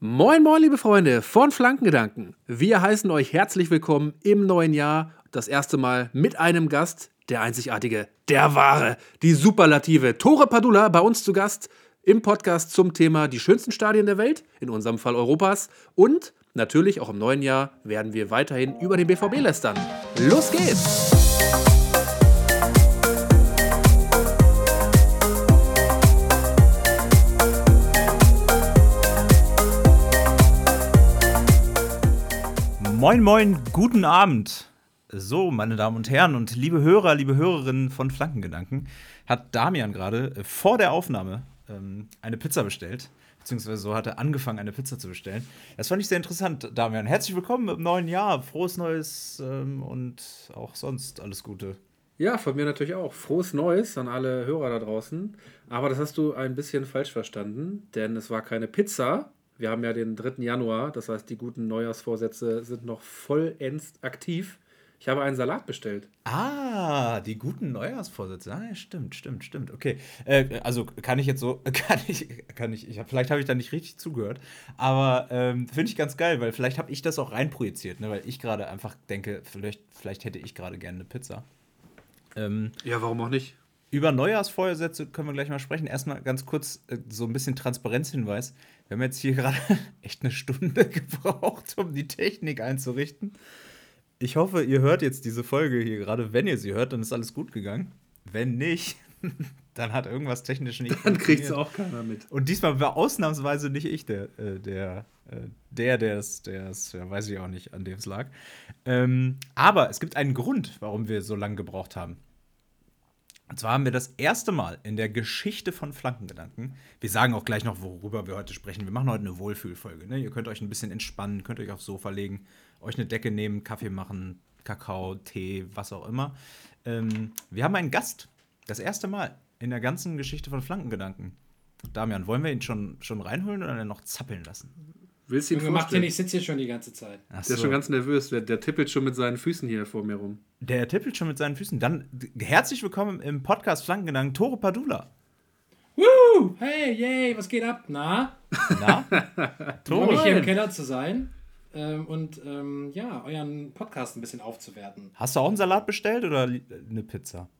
Moin, moin, liebe Freunde von Flankengedanken. Wir heißen euch herzlich willkommen im neuen Jahr. Das erste Mal mit einem Gast, der einzigartige, der wahre, die Superlative Tore Padula bei uns zu Gast im Podcast zum Thema die schönsten Stadien der Welt, in unserem Fall Europas. Und natürlich auch im neuen Jahr werden wir weiterhin über den BVB lästern. Los geht's! Moin, moin, guten Abend. So, meine Damen und Herren und liebe Hörer, liebe Hörerinnen von Flankengedanken, hat Damian gerade äh, vor der Aufnahme ähm, eine Pizza bestellt. Beziehungsweise so hat er angefangen, eine Pizza zu bestellen. Das fand ich sehr interessant, Damian. Herzlich willkommen im neuen Jahr. Frohes Neues ähm, und auch sonst alles Gute. Ja, von mir natürlich auch. Frohes Neues an alle Hörer da draußen. Aber das hast du ein bisschen falsch verstanden, denn es war keine Pizza, wir haben ja den 3. Januar, das heißt, die guten Neujahrsvorsätze sind noch vollends aktiv. Ich habe einen Salat bestellt. Ah, die guten Neujahrsvorsätze. Ah, ja, stimmt, stimmt, stimmt. Okay. Äh, also kann ich jetzt so, kann ich, kann ich, ich hab, vielleicht habe ich da nicht richtig zugehört, aber ähm, finde ich ganz geil, weil vielleicht habe ich das auch reinprojiziert, ne? weil ich gerade einfach denke, vielleicht, vielleicht hätte ich gerade gerne eine Pizza. Ähm, ja, warum auch nicht? Über Neujahrsvorsätze können wir gleich mal sprechen. Erstmal ganz kurz äh, so ein bisschen Transparenzhinweis. Wir haben jetzt hier gerade echt eine Stunde gebraucht, um die Technik einzurichten. Ich hoffe, ihr hört jetzt diese Folge hier gerade. Wenn ihr sie hört, dann ist alles gut gegangen. Wenn nicht, dann hat irgendwas technisch nicht Dann kriegt es auch keiner mit. Und diesmal war ausnahmsweise nicht ich der, äh, der, äh, der, der es, der es, ja, weiß ich auch nicht, an dem es lag. Ähm, aber es gibt einen Grund, warum wir so lange gebraucht haben. Und zwar haben wir das erste Mal in der Geschichte von Flankengedanken, wir sagen auch gleich noch, worüber wir heute sprechen. Wir machen heute eine Wohlfühlfolge. Ne? Ihr könnt euch ein bisschen entspannen, könnt euch aufs Sofa legen, euch eine Decke nehmen, Kaffee machen, Kakao, Tee, was auch immer. Ähm, wir haben einen Gast. Das erste Mal in der ganzen Geschichte von Flankengedanken. Damian, wollen wir ihn schon, schon reinholen oder noch zappeln lassen? Willst du ihn Junge, den, ich sitze hier schon die ganze Zeit. Ach der ist schon ganz nervös. Der, der, tippelt schon mit seinen Füßen hier vor mir rum. Der tippelt schon mit seinen Füßen. Dann herzlich willkommen im Podcast Flankengedanken, Tore Padula. Woo! Hey, yay, was geht ab? Na? Na? Tore. Ich hier im Keller zu sein ähm, und ähm, ja, euren Podcast ein bisschen aufzuwerten. Hast du auch einen Salat bestellt oder eine Pizza?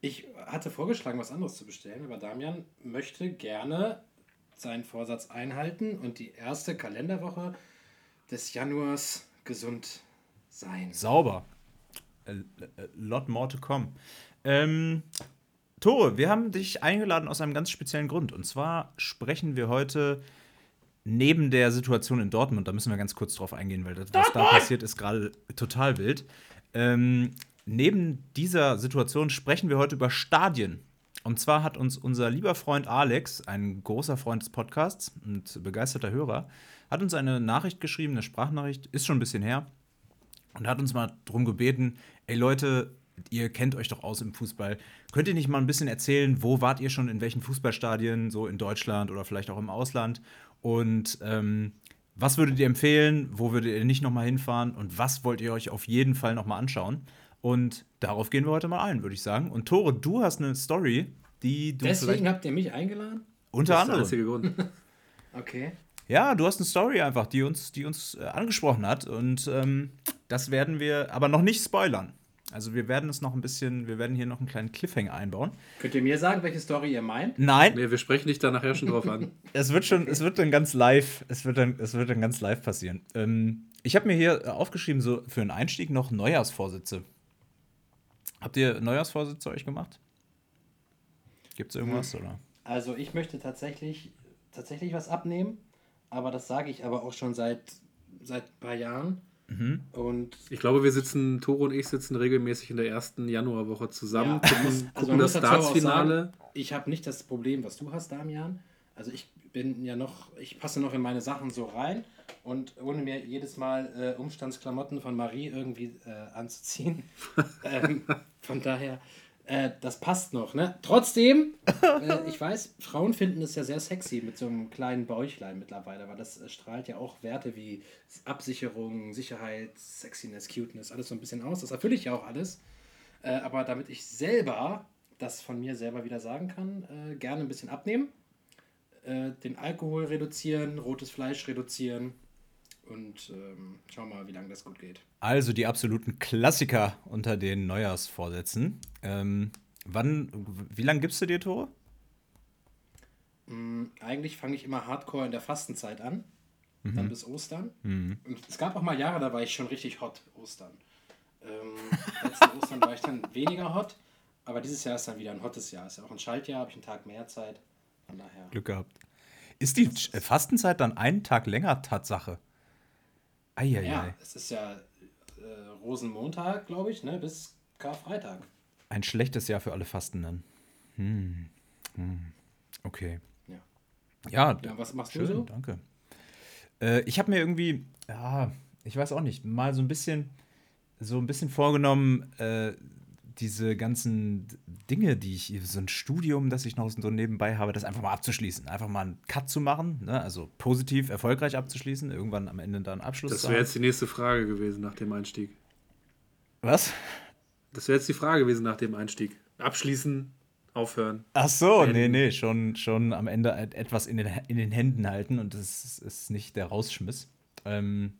Ich hatte vorgeschlagen, was anderes zu bestellen, aber Damian möchte gerne seinen Vorsatz einhalten und die erste Kalenderwoche des Januars gesund sein. Sauber. A, a lot more to come. Ähm, Tore, wir haben dich eingeladen aus einem ganz speziellen Grund. Und zwar sprechen wir heute neben der Situation in Dortmund, da müssen wir ganz kurz drauf eingehen, weil das, was da passiert, ist gerade total wild. Ähm, neben dieser Situation sprechen wir heute über Stadien. Und zwar hat uns unser lieber Freund Alex, ein großer Freund des Podcasts und begeisterter Hörer, hat uns eine Nachricht geschrieben, eine Sprachnachricht, ist schon ein bisschen her, und hat uns mal darum gebeten, ey Leute, ihr kennt euch doch aus im Fußball. Könnt ihr nicht mal ein bisschen erzählen, wo wart ihr schon in welchen Fußballstadien, so in Deutschland oder vielleicht auch im Ausland? Und ähm, was würdet ihr empfehlen? Wo würdet ihr nicht nochmal hinfahren? Und was wollt ihr euch auf jeden Fall nochmal anschauen? Und darauf gehen wir heute mal ein, würde ich sagen. Und Tore, du hast eine Story, die du. Deswegen habt ihr mich eingeladen? Unter anderem. Das ist der einzige Grund. okay. Ja, du hast eine Story einfach, die uns, die uns äh, angesprochen hat. Und ähm, das werden wir aber noch nicht spoilern. Also wir werden es noch ein bisschen, wir werden hier noch einen kleinen Cliffhanger einbauen. Könnt ihr mir sagen, welche Story ihr meint? Nein. Nee, wir sprechen dich da nachher schon drauf an. es wird schon, es wird dann ganz live, es wird dann, es wird dann ganz live passieren. Ähm, ich habe mir hier aufgeschrieben, so für einen Einstieg noch Neujahrsvorsätze. Habt ihr Neujahrsvorsätze euch gemacht? Gibt es irgendwas, hm. oder? Also ich möchte tatsächlich, tatsächlich was abnehmen, aber das sage ich aber auch schon seit, seit ein paar Jahren. Mhm. Und ich glaube, wir sitzen, Toro und ich sitzen regelmäßig in der ersten Januarwoche zusammen, ja. gucken, also gucken das Startsfinale. Ich habe nicht das Problem, was du hast, Damian. Also ich bin ja noch, ich passe noch in meine Sachen so rein und ohne mir jedes Mal äh, Umstandsklamotten von Marie irgendwie äh, anzuziehen. ähm, von daher, äh, das passt noch. Ne? Trotzdem, äh, ich weiß, Frauen finden es ja sehr sexy mit so einem kleinen Bäuchlein mittlerweile, weil das äh, strahlt ja auch Werte wie Absicherung, Sicherheit, Sexiness, Cuteness, alles so ein bisschen aus. Das erfülle ich ja auch alles. Äh, aber damit ich selber das von mir selber wieder sagen kann, gerne ein bisschen abnehmen äh, den Alkohol reduzieren, rotes Fleisch reduzieren und ähm, schauen mal, wie lange das gut geht. Also die absoluten Klassiker unter den Neujahrsvorsätzen. Ähm, wann, wie lange gibst du dir, Tore? Mm, eigentlich fange ich immer hardcore in der Fastenzeit an, dann bis Ostern. Und es gab auch mal Jahre, da war ich schon richtig hot, Ostern. Ähm, letzten Ostern war ich dann weniger hot, aber dieses Jahr ist dann wieder ein hottes Jahr. Ist ja auch ein Schaltjahr, habe ich einen Tag mehr Zeit. Daher. Glück gehabt. Ist die Sch- Fastenzeit dann einen Tag länger Tatsache? Eieiei. Ja, es ist ja äh, Rosenmontag, glaube ich, ne, bis Karfreitag. Ein schlechtes Jahr für alle Fastenden. Hm. Hm. Okay. Ja. Ja, Ja, was machst du schön, so? danke. Äh, ich habe mir irgendwie, ja, ich weiß auch nicht, mal so ein bisschen, so ein bisschen vorgenommen, äh, diese ganzen Dinge, die ich, so ein Studium, das ich noch so nebenbei habe, das einfach mal abzuschließen. Einfach mal einen Cut zu machen, ne? also positiv, erfolgreich abzuschließen, irgendwann am Ende dann Abschluss Das wäre jetzt die nächste Frage gewesen nach dem Einstieg. Was? Das wäre jetzt die Frage gewesen nach dem Einstieg. Abschließen, aufhören. Ach so, nee, Beenden. nee, schon, schon am Ende et- etwas in den, in den Händen halten und das ist, ist nicht der Rausschmiss. Ähm,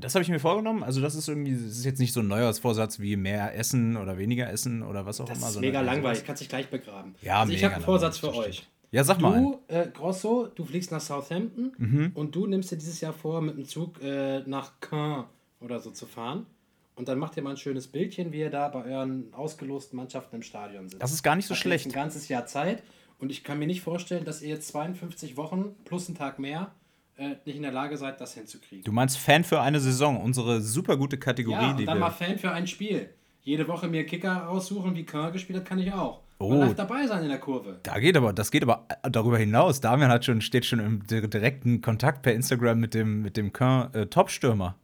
das habe ich mir vorgenommen. Also, das ist irgendwie, das ist jetzt nicht so ein Neujahrsvorsatz wie mehr essen oder weniger essen oder was auch Das immer. ist sondern mega eher langweilig, sowas. kannst dich gleich begraben. Ja, also ich mega habe einen Vorsatz für das euch. Ja, sag mal. Du, äh, Grosso, du fliegst nach Southampton Mhm. und du nimmst dir dieses Jahr vor, mit dem Zug äh, nach Caen oder so zu fahren. Und dann macht ihr mal ein schönes Bildchen, wie ihr da bei euren ausgelosten Mannschaften im Stadion sitzt. Das ist gar nicht so Habt schlecht. Ein ganzes Jahr Zeit. Und ich kann mir nicht vorstellen, dass ihr jetzt 52 Wochen plus einen Tag mehr äh, nicht in der Lage seid, das hinzukriegen. Du meinst Fan für eine Saison, unsere super gute Kategorie, ja, und die dann mal. Fan für ein Spiel. Jede Woche mir Kicker raussuchen, wie Caen gespielt hat, kann ich auch. Oh. Man darf dabei sein in der Kurve. Da geht aber, das geht aber darüber hinaus. Damian hat schon, steht schon im di- direkten Kontakt per Instagram mit dem, mit dem Caen äh, Topstürmer.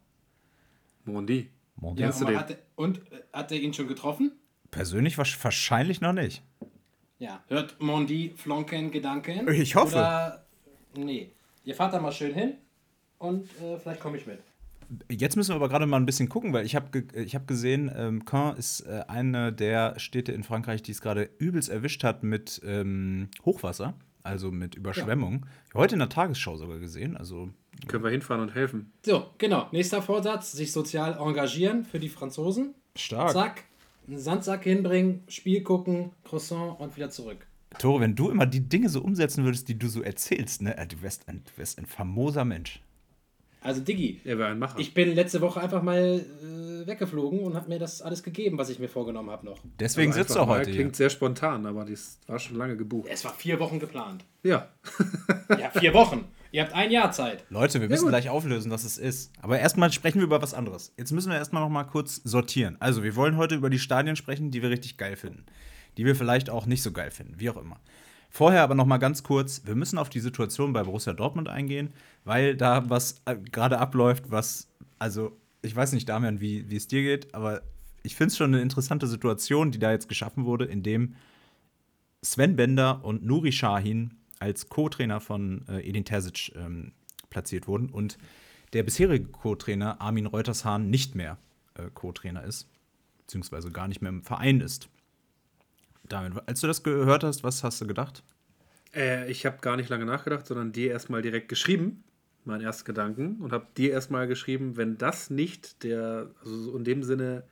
Mondi. Mon Ja, und, hat, er- und äh, hat er ihn schon getroffen? Persönlich wahrscheinlich noch nicht. Ja. Hört Mondi Flonken Gedanken? Ich hoffe. Oder, nee. Ihr fahrt da mal schön hin und äh, vielleicht komme ich mit. Jetzt müssen wir aber gerade mal ein bisschen gucken, weil ich habe ge ich hab gesehen, ähm, Caen ist äh, eine der Städte in Frankreich, die es gerade übelst erwischt hat mit ähm, Hochwasser, also mit Überschwemmung. Heute in der Tagesschau sogar gesehen. Also Können wir hinfahren und helfen. So, genau. Nächster Vorsatz: sich sozial engagieren für die Franzosen. stark. Zack. Einen Sandsack hinbringen, Spiel gucken, Croissant und wieder zurück. Tore, wenn du immer die Dinge so umsetzen würdest, die du so erzählst, ne, äh, du wärst ein, du wärst ein famoser Mensch. Also, Diggi, Er wäre ein Macher. ich bin letzte Woche einfach mal äh, weggeflogen und habe mir das alles gegeben, was ich mir vorgenommen habe noch. Deswegen Aber sitzt du heute hier. Klingt sehr spontan, aber das war schon lange gebucht. Es war vier Wochen geplant. Ja. Ja, vier Wochen. Ihr habt ein Jahr Zeit. Leute, wir müssen gut. gleich auflösen, was es ist. Aber erstmal sprechen wir über was anderes. Jetzt müssen wir erstmal noch mal kurz sortieren. Also, wir wollen heute über die Stadien sprechen, die wir richtig geil finden. Die wir vielleicht auch nicht so geil finden, wie auch immer. Vorher aber noch mal ganz kurz, wir müssen auf die Situation bei Borussia Dortmund eingehen, weil da was äh, gerade abläuft, was, also, ich weiß nicht, Damian, wie, wie es dir geht, aber ich finde es schon eine interessante Situation, die da jetzt geschaffen wurde, in dem Sven Bender und Nuri Sahin als Co-Trainer von äh, Edin Terzic ähm, platziert wurden und der bisherige Co-Trainer Armin Reutershahn nicht mehr äh, Co-Trainer ist, beziehungsweise gar nicht mehr im Verein ist. Damit, als du das gehört hast, was hast du gedacht? Äh, ich habe gar nicht lange nachgedacht, sondern dir erstmal direkt geschrieben, mein erster Gedanken, und habe dir erstmal geschrieben, wenn das nicht der, also so in dem Sinne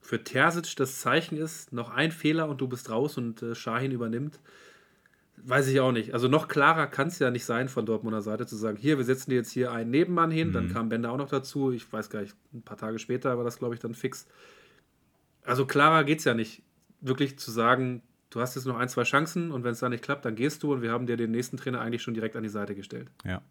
für Terzic das Zeichen ist, noch ein Fehler und du bist raus und äh, Shahin übernimmt, weiß ich auch nicht. Also noch klarer kann es ja nicht sein von Dortmunder Seite zu sagen, hier, wir setzen dir jetzt hier einen Nebenmann hin, dann kam Bender auch noch dazu, ich weiß gar nicht, ein paar Tage später war das, glaube ich, dann fix. Also klarer geht es ja nicht, wirklich zu sagen, du hast jetzt noch ein, zwei Chancen und wenn es da nicht klappt, dann gehst du und wir haben dir den nächsten Trainer eigentlich schon direkt an die Seite gestellt. Ja,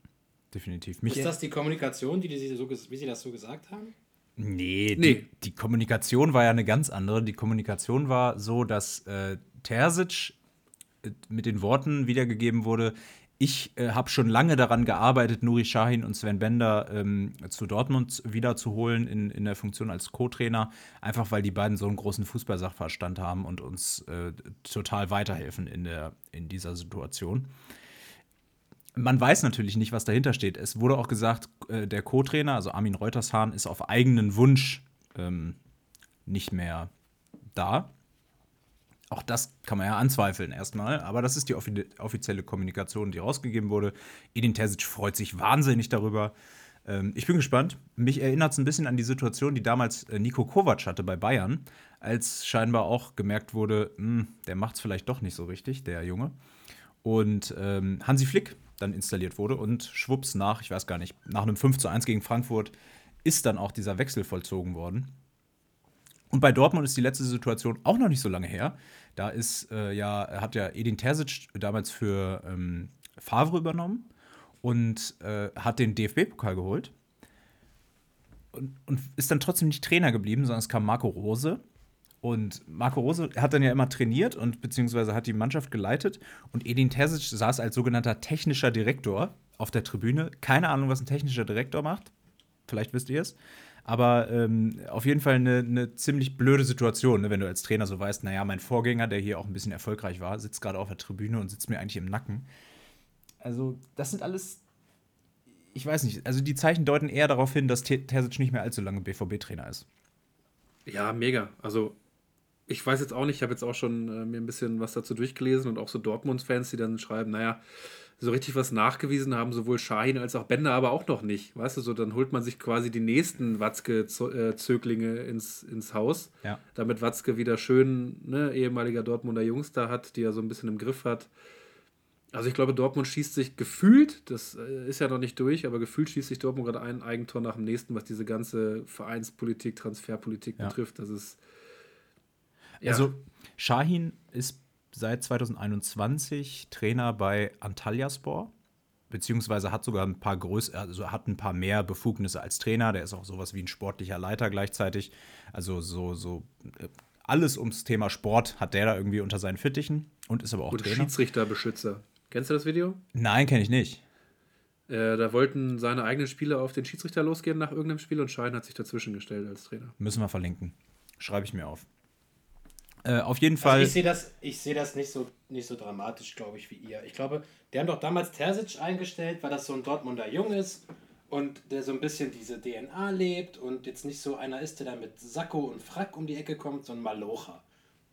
definitiv. Mich Ist das die Kommunikation, die, die so, wie Sie das so gesagt haben? Nee, Nee. Die, die Kommunikation war ja eine ganz andere. Die Kommunikation war so, dass äh, Terzic äh, mit den Worten wiedergegeben wurde, ich äh, habe schon lange daran gearbeitet, Nuri Sahin und Sven Bender ähm, zu Dortmund wiederzuholen in, in der Funktion als Co-Trainer, einfach weil die beiden so einen großen Fußballsachverstand haben und uns äh, total weiterhelfen in, der, in dieser Situation. Man weiß natürlich nicht, was dahinter steht. Es wurde auch gesagt, äh, der Co-Trainer, also Armin Reutershahn, ist auf eigenen Wunsch ähm, nicht mehr da. Auch das kann man ja anzweifeln erstmal, aber das ist die offi offizielle Kommunikation, die rausgegeben wurde. Edin Terzic freut sich wahnsinnig darüber. Ähm, ich bin gespannt. Mich erinnert es ein bisschen an die Situation, die damals äh, Nico Kovac hatte bei Bayern, als scheinbar auch gemerkt wurde, mh, hm, der macht es vielleicht doch nicht so richtig, der Junge. Und ähm, Hansi Flick dann installiert wurde und schwupps nach, ich weiß gar nicht, nach einem 5 zu 1 gegen Frankfurt ist dann auch dieser Wechsel vollzogen worden. Und bei Dortmund ist die letzte Situation auch noch nicht so lange her. Da ist äh, ja, hat ja Edin Terzic damals für ähm, Favre übernommen und äh, hat den DFB-Pokal geholt. Und, und, ist dann trotzdem nicht Trainer geblieben, sondern es kam Marco Rose. Und Marco Rose hat dann ja immer trainiert und beziehungsweise hat die Mannschaft geleitet. Und Edin Terzic saß als sogenannter technischer Direktor auf der Tribüne. Keine Ahnung, was ein technischer Direktor macht. Vielleicht wisst ihr es. Aber ähm, auf jeden Fall eine, eine ziemlich blöde Situation, ne, wenn du als Trainer so weißt, naja, mein Vorgänger, der hier auch ein bisschen erfolgreich war, sitzt gerade auf der Tribüne und sitzt mir eigentlich im Nacken. Also, das sind alles, ich weiß nicht, also die Zeichen deuten eher darauf hin, dass Terzic nicht mehr allzu lange BVB-Trainer ist. Ja, mega. Also, ich weiß jetzt auch nicht, ich habe jetzt auch schon äh, mir ein bisschen was dazu durchgelesen und auch so Dortmunds-Fans, die dann schreiben, naja, so richtig was nachgewiesen haben sowohl Shahin als auch Bender aber auch noch nicht. Weißt du, so dann holt man sich quasi die nächsten Watzke-Zöglinge ins, ins Haus, ja. damit Watzke wieder schön ne, ehemaliger Dortmunder Jungs da hat, die er so ein bisschen im Griff hat. Also ich glaube, Dortmund schießt sich gefühlt, das äh, ist ja noch nicht durch, aber gefühlt schießt sich Dortmund gerade ein Eigentor nach dem nächsten, was diese ganze Vereinspolitik, Transferpolitik ja. betrifft. Das ist ja. Also Shahin ist seit 2021 Trainer bei Antalyaspor, beziehungsweise hat sogar ein paar größere, also hat ein paar mehr Befugnisse als Trainer. Der ist auch sowas wie ein sportlicher Leiter gleichzeitig. Also so, so äh, alles ums Thema Sport hat der da irgendwie unter seinen Fittichen und ist aber auch und Trainer. Schiedsrichterbeschützer. Kennst du das Video? Nein, kenne ich nicht. Äh, da wollten seine eigenen Spieler auf den Schiedsrichter losgehen nach irgendeinem Spiel und Schein hat sich dazwischen gestellt als Trainer. Müssen wir verlinken. Schreibe ich mir auf. Äh, auf jeden Fall. Also ich sehe das, ich seh das nicht, so, nicht so dramatisch, glaube ich, wie ihr. Ich glaube, die haben doch damals Terzic eingestellt, weil das so ein Dortmunder Jung ist und der so ein bisschen diese DNA lebt und jetzt nicht so einer ist, der da mit Sakko und Frack um die Ecke kommt, sondern Malocha.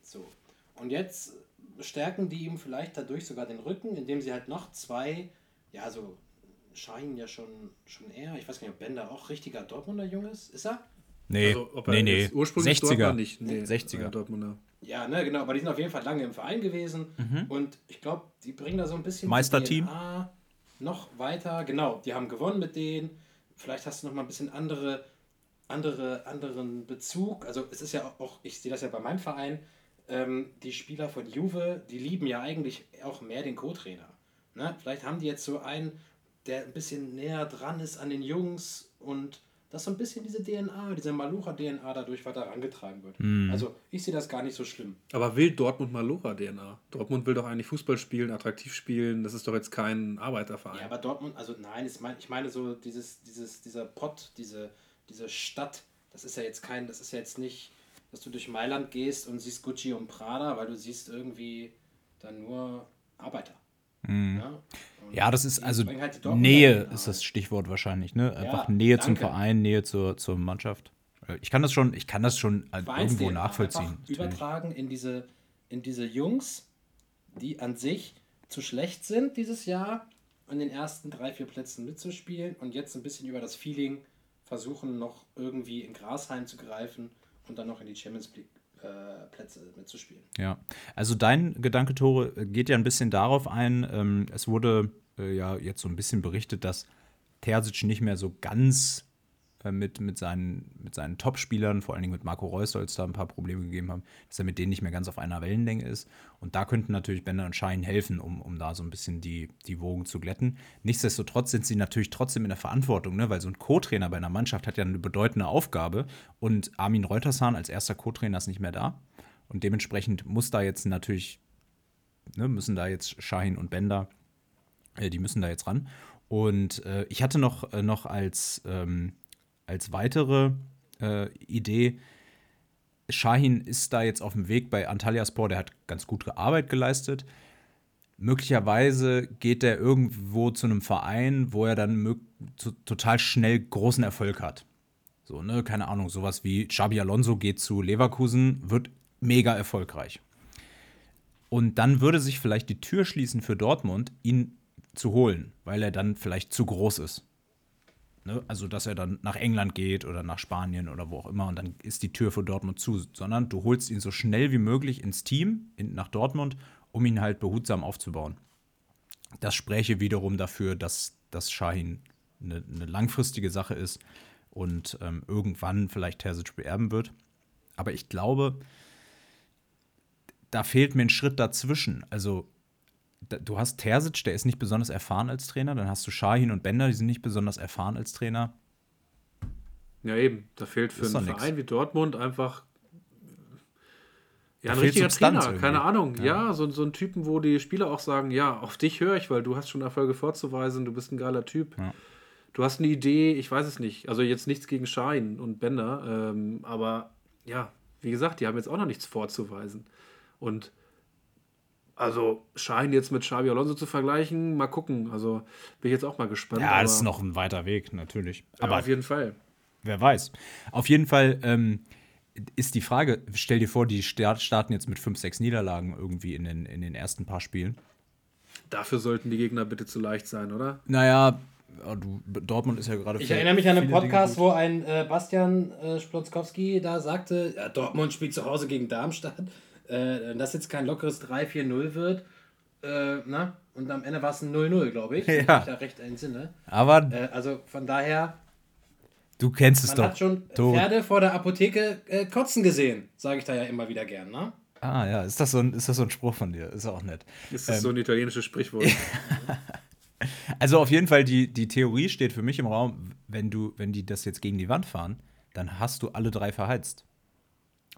So. Und jetzt stärken die ihm vielleicht dadurch sogar den Rücken, indem sie halt noch zwei, ja, so scheinen ja schon, schon eher, ich weiß gar nicht, ob Bender auch richtiger Dortmunder Jung ist. Ist er? Nee, also, nee, nee. Ursprünglich 60er. Nicht. Nee, 60er. Dortmunder. Ja, ne, genau, aber die sind auf jeden Fall lange im Verein gewesen mhm. und ich glaube, die bringen da so ein bisschen Meisterteam noch weiter. Genau, die haben gewonnen mit denen. Vielleicht hast du noch mal ein bisschen andere, andere, anderen Bezug. Also es ist ja auch, ich sehe das ja bei meinem Verein, ähm, die Spieler von Juve, die lieben ja eigentlich auch mehr den Co-Trainer. Ne? Vielleicht haben die jetzt so einen, der ein bisschen näher dran ist an den Jungs und dass so ein bisschen diese DNA, diese Malucha-DNA dadurch weiter herangetragen wird. Mhm. Also ich sehe das gar nicht so schlimm. Aber will Dortmund Malucha-DNA? Dortmund will doch eigentlich Fußball spielen, attraktiv spielen. Das ist doch jetzt kein Arbeiterverein. Ja, aber Dortmund, also nein, ich meine so dieses, dieses, dieser Pott, diese, diese Stadt, das ist ja jetzt kein, das ist ja jetzt nicht, dass du durch Mailand gehst und siehst Gucci und Prada, weil du siehst irgendwie dann nur Arbeiter. Mhm. Ja? ja, das ist also halt Nähe ist das Stichwort wahrscheinlich, ne? Einfach ja, Nähe danke. zum Verein, Nähe zur, zur Mannschaft. Äh, ich kann das schon, ich kann das schon irgendwo nachvollziehen. Übertragen in diese, in diese Jungs, die an sich zu schlecht sind dieses Jahr, in den ersten drei, vier Plätzen mitzuspielen und jetzt ein bisschen über das Feeling versuchen, noch irgendwie in Grasheim zu greifen und dann noch in die Champions League äh, Plätze mitzuspielen. Ja, also dein Gedanke, Tore, geht ja ein bisschen darauf ein. Ähm, es wurde äh, ja jetzt so ein bisschen berichtet, dass Terzic nicht mehr so ganz äh, mit, mit seinen, mit seinen Top-Spielern, vor allen Dingen mit Marco Reus soll es da ein paar Probleme gegeben haben, dass er mit denen nicht mehr ganz auf einer Wellenlänge ist. Und da könnten natürlich Bender und Schein helfen, um, um da so ein bisschen die, die Wogen zu glätten. Nichtsdestotrotz sind sie natürlich trotzdem in der Verantwortung, ne? weil so ein Co-Trainer bei einer Mannschaft hat ja eine bedeutende Aufgabe und Armin Reutershahn als erster Co-Trainer ist nicht mehr da. Und dementsprechend muss da jetzt natürlich, ne, müssen da jetzt Schein und Bender, äh, die müssen da jetzt ran. Und äh, ich hatte noch, äh, noch als ähm, als weitere äh, Idee, Shahin ist da jetzt auf dem Weg bei Antalyaspor, der hat ganz gute Arbeit geleistet. Möglicherweise geht er irgendwo zu einem Verein, wo er dann total schnell großen Erfolg hat. So, ne, keine Ahnung, sowas wie Xabi Alonso geht zu Leverkusen, wird mega erfolgreich. Und dann würde sich vielleicht die Tür schließen für Dortmund, ihn zu holen, weil er dann vielleicht zu groß ist. Ne? Also, dass er dann nach England geht oder nach Spanien oder wo auch immer und dann ist die Tür für Dortmund zu, sondern du holst ihn so schnell wie möglich ins Team, in, nach Dortmund, um ihn halt behutsam aufzubauen. Das spräche wiederum dafür, dass das Shahin eine, eine, langfristige Sache ist und ähm, irgendwann vielleicht Terzic beerben wird. Aber ich glaube, da fehlt mir ein Schritt dazwischen. Also du hast Terzic, der ist nicht besonders erfahren als Trainer. Dann hast du Shahin und Bender, die sind nicht besonders erfahren als Trainer. Ja, eben. Da fehlt für einen Verein wie Dortmund einfach ja, ein richtiger Substanz Trainer, irgendwie. keine Ahnung. Ja, ja so, so ein Typen, wo die Spieler auch sagen, ja, auf dich höre ich, weil du hast schon Erfolge vorzuweisen, du bist ein geiler Typ. Ja. Du hast eine Idee, ich weiß es nicht. Also jetzt nichts gegen Schein und Bender, ähm, aber ja, wie gesagt, die haben jetzt auch noch nichts vorzuweisen. Und also Schein jetzt mit Xabi Alonso zu vergleichen, mal gucken. Also bin ich jetzt auch mal gespannt. Ja, das ist noch ein weiter Weg, natürlich. Aber ja, auf jeden Fall. Wer weiß. Auf jeden Fall ähm, ist die Frage, stell dir vor, die starten jetzt mit 5, 6 Niederlagen irgendwie in den, in den ersten paar Spielen. Dafür sollten die Gegner bitte zu leicht sein, oder? Naja, du, Dortmund ist ja gerade. Ich erinnere mich an einen Podcast, wo ein äh, Bastian äh, Splonskowski da sagte: ja, Dortmund spielt zu Hause gegen Darmstadt äh, dass jetzt kein lockeres 3-4-0 wird. Äh, na? Und am Ende war es ein 0-0, glaube ich. Ja. Ich da recht entsinne. Aber. Äh, also von daher. Du kennst es man doch. Man hat schon Pferde vor der Apotheke äh, kotzen gesehen, sage ich da ja immer wieder gern, ne? Ah ja, ist das, so ein, ist das so ein Spruch von dir? Ist auch nett. Ist das ähm, so ein italienisches Sprichwort? also auf jeden Fall, die, die Theorie steht für mich im Raum, wenn du, wenn die das jetzt gegen die Wand fahren, dann hast du alle drei verheizt.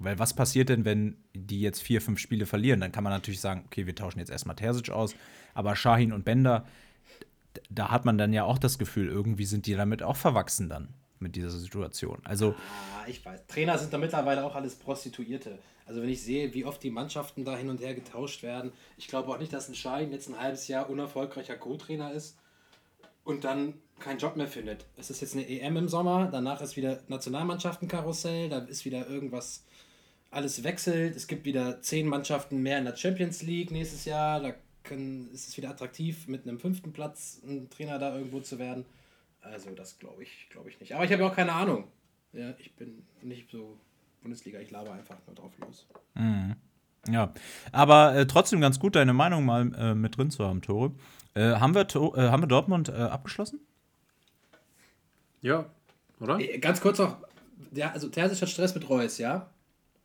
Weil was passiert denn, wenn die jetzt vier, fünf Spiele verlieren? Dann kann man natürlich sagen, okay, wir tauschen jetzt erstmal Terzic aus. Aber Shahin und Bender, da hat man dann ja auch das Gefühl, irgendwie sind die damit auch verwachsen dann mit dieser Situation. Also ah, ich weiß, Trainer sind da mittlerweile auch alles Prostituierte. Also wenn ich sehe, wie oft die Mannschaften da hin und her getauscht werden, ich glaube auch nicht, dass ein Shahin jetzt ein halbes Jahr unerfolgreicher Co-Trainer ist und dann keinen Job mehr findet. Es ist jetzt eine EM im Sommer, danach ist wieder Nationalmannschaftenkarussell, da ist wieder irgendwas alles wechselt. Es gibt wieder zehn Mannschaften mehr in der Champions League nächstes Jahr. Da können, ist es wieder attraktiv, mit einem fünften Platz ein Trainer da irgendwo zu werden. Also das glaube ich, glaube ich nicht. Aber ich habe auch keine Ahnung. Ja, ich bin nicht so Bundesliga, ich laber einfach nur drauf los. Mhm. Ja, aber äh, trotzdem ganz gut, deine Meinung mal äh, mit drin zu haben, Tore. Äh, haben, wir, äh, haben wir Dortmund äh, abgeschlossen? Ja, oder? Äh, ganz kurz noch, ja, also Terzic hat Stress mit Reus, ja?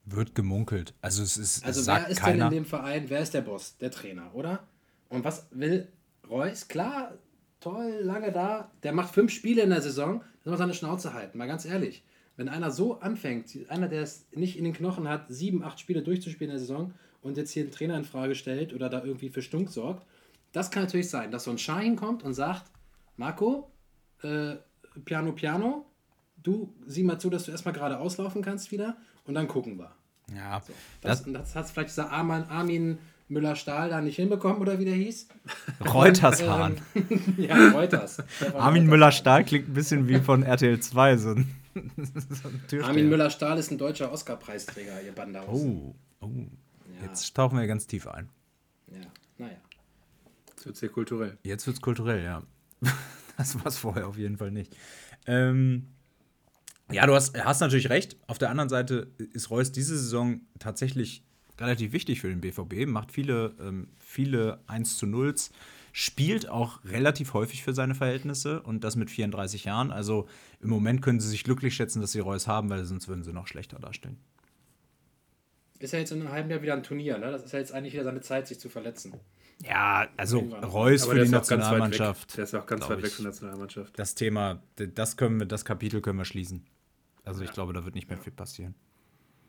Wird gemunkelt. Also es ist. Also es wer ist keiner. denn in dem Verein? Wer ist der Boss? Der Trainer, oder? Und was will Reus? Klar, toll, lange da. Der macht fünf Spiele in der Saison. Das muss seine Schnauze halten. Mal ganz ehrlich. Wenn einer so anfängt, einer, der es nicht in den Knochen hat, sieben, acht Spiele durchzuspielen in der Saison und jetzt hier einen Trainer in Frage stellt oder da irgendwie für Stunk sorgt, das kann natürlich sein, dass so ein Schein kommt und sagt: Marco, äh, Piano, Piano, du sieh mal zu, dass du erstmal gerade auslaufen kannst wieder und dann gucken wir. Ja. So, das, das, das hat vielleicht dieser Armin, Armin Müller-Stahl da nicht hinbekommen, oder wie der hieß? Reutershahn. ja, Reuters. Armin Müller-Stahl klingt ein bisschen wie von RTL 2, so ein, so ein Armin Müller-Stahl ist ein deutscher Oscar-Preisträger, ihr Bandaus. Oh, oh. Ja. Jetzt tauchen wir ganz tief ein. Ja, naja. Jetzt wird es hier kulturell. Jetzt wird es kulturell, ja. das war es vorher auf jeden Fall nicht. Ähm, ja, du hast, hast natürlich recht. Auf der anderen Seite ist Reus diese Saison tatsächlich relativ wichtig für den BVB, macht viele, ähm, viele 1 zu 0 spielt auch relativ häufig für seine Verhältnisse und das mit 34 Jahren. Also im Moment können sie sich glücklich schätzen, dass sie Reus haben, weil sonst würden sie noch schlechter dastehen. Ist ja jetzt in einem halben Jahr wieder ein Turnier, ne? Das ist ja jetzt eigentlich wieder seine Zeit, sich zu verletzen. Ja, also Reus für die Nationalmannschaft. Der ist auch ganz weit weg von der Nationalmannschaft. Das Thema, das können wir, das Kapitel können wir schließen. Also ich glaube, da wird nicht mehr viel passieren.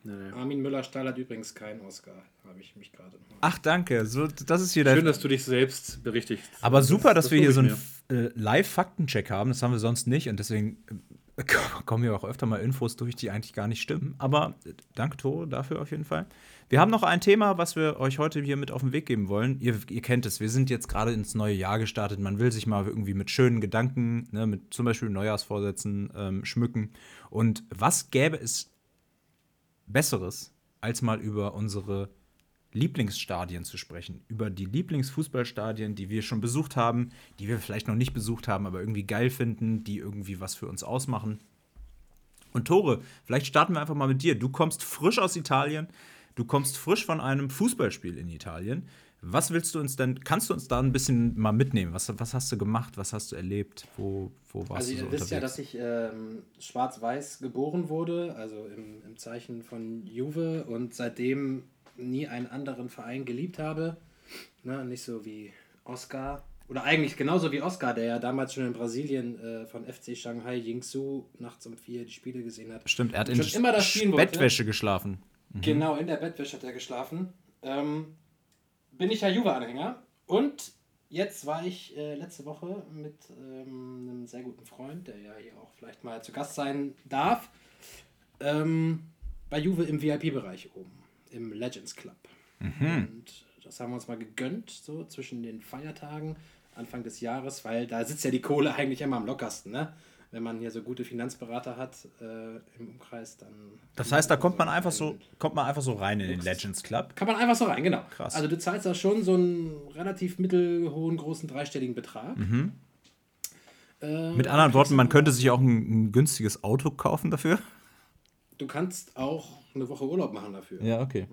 Nee. Armin Müller-Stahl hat übrigens keinen Oscar, habe ich mich gerade. Ach, danke. So, das ist hier Schön, dass du dich selbst berichtigst. Aber super, dass das wir hier so einen äh, Live-Faktencheck haben. Das haben wir sonst nicht und deswegen äh, kommen hier auch öfter mal Infos durch, die eigentlich gar nicht stimmen. Aber äh, danke, Tore, dafür auf jeden Fall. Wir haben noch ein Thema, was wir euch heute hier mit auf den Weg geben wollen. Ihr, ihr kennt es, wir sind jetzt gerade ins neue Jahr gestartet. Man will sich mal irgendwie mit schönen Gedanken, ne, mit zum Beispiel Neujahrsvorsätzen ähm, schmücken. Und was gäbe es Besseres, als mal über unsere Lieblingsstadien zu sprechen. Über die Lieblingsfußballstadien, die wir schon besucht haben, die wir vielleicht noch nicht besucht haben, aber irgendwie geil finden, die irgendwie was für uns ausmachen. Und Tore, vielleicht starten wir einfach mal mit dir. Du kommst frisch aus Italien, du kommst frisch von einem Fußballspiel in Italien. Was willst du uns denn, kannst du uns da ein bisschen mal mitnehmen? Was, was hast du gemacht? Was hast du erlebt? Wo, wo warst Also du so ihr wisst ja, unterwegs? dass ich ähm, schwarz-weiß geboren wurde, also im, im Zeichen von Juve und seitdem nie einen anderen Verein geliebt habe. Ne, nicht so wie Oscar. Oder eigentlich genauso wie Oscar, der ja damals schon in Brasilien äh, von FC Shanghai Yingsu nachts um vier die Spiele gesehen hat. Stimmt, er hat in immer das wollte. Bettwäsche geschlafen. Genau, in der Bettwäsche hat er geschlafen. Ähm, bin ich ja Juve-Anhänger. Und jetzt war ich äh, letzte Woche mit ähm, einem sehr guten Freund, der ja hier auch vielleicht mal zu Gast sein darf, ähm, bei Juve im VIP-Bereich oben, im Legends Club. Und das haben wir uns mal gegönnt, so zwischen den Feiertagen, Anfang des Jahres, weil da sitzt ja die Kohle eigentlich immer am lockersten, ne? Wenn man hier so gute Finanzberater hat äh, im Umkreis, dann. Das heißt, da kommt man einfach so, kommt man einfach so rein in den Legends Club. Kann man einfach so rein, genau. Krass. Also du zahlst da schon so einen relativ mittelhohen, großen, dreistelligen Betrag. Äh, Mit anderen Worten, man könnte sich auch ein, ein günstiges Auto kaufen dafür. Du kannst auch eine Woche Urlaub machen dafür. Ja, okay.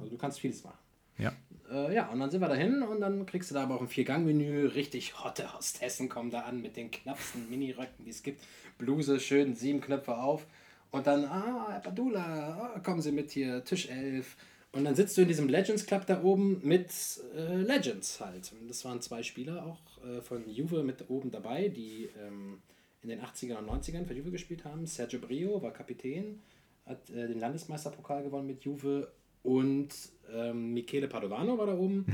Also du kannst vieles machen. Ja. Äh, ja, und dann sind wir dahin und dann kriegst du da aber auch ein Vier-Gang-Menü. Richtig hotte Hostessen kommen da an mit den knappsten Miniröcken, die es gibt. Bluse, schön, sieben Knöpfe auf. Und dann, ah, Padula, ah, kommen Sie mit hier, Tisch 11. Und dann sitzt du in diesem Legends Club da oben mit äh, Legends halt. Und das waren zwei Spieler auch äh, von Juve mit oben dabei, die ähm, in den 80ern und 90ern für Juve gespielt haben. Sergio Brio war Kapitän, hat äh, den Landesmeisterpokal gewonnen mit Juve und ähm, Michele Padovano war da oben,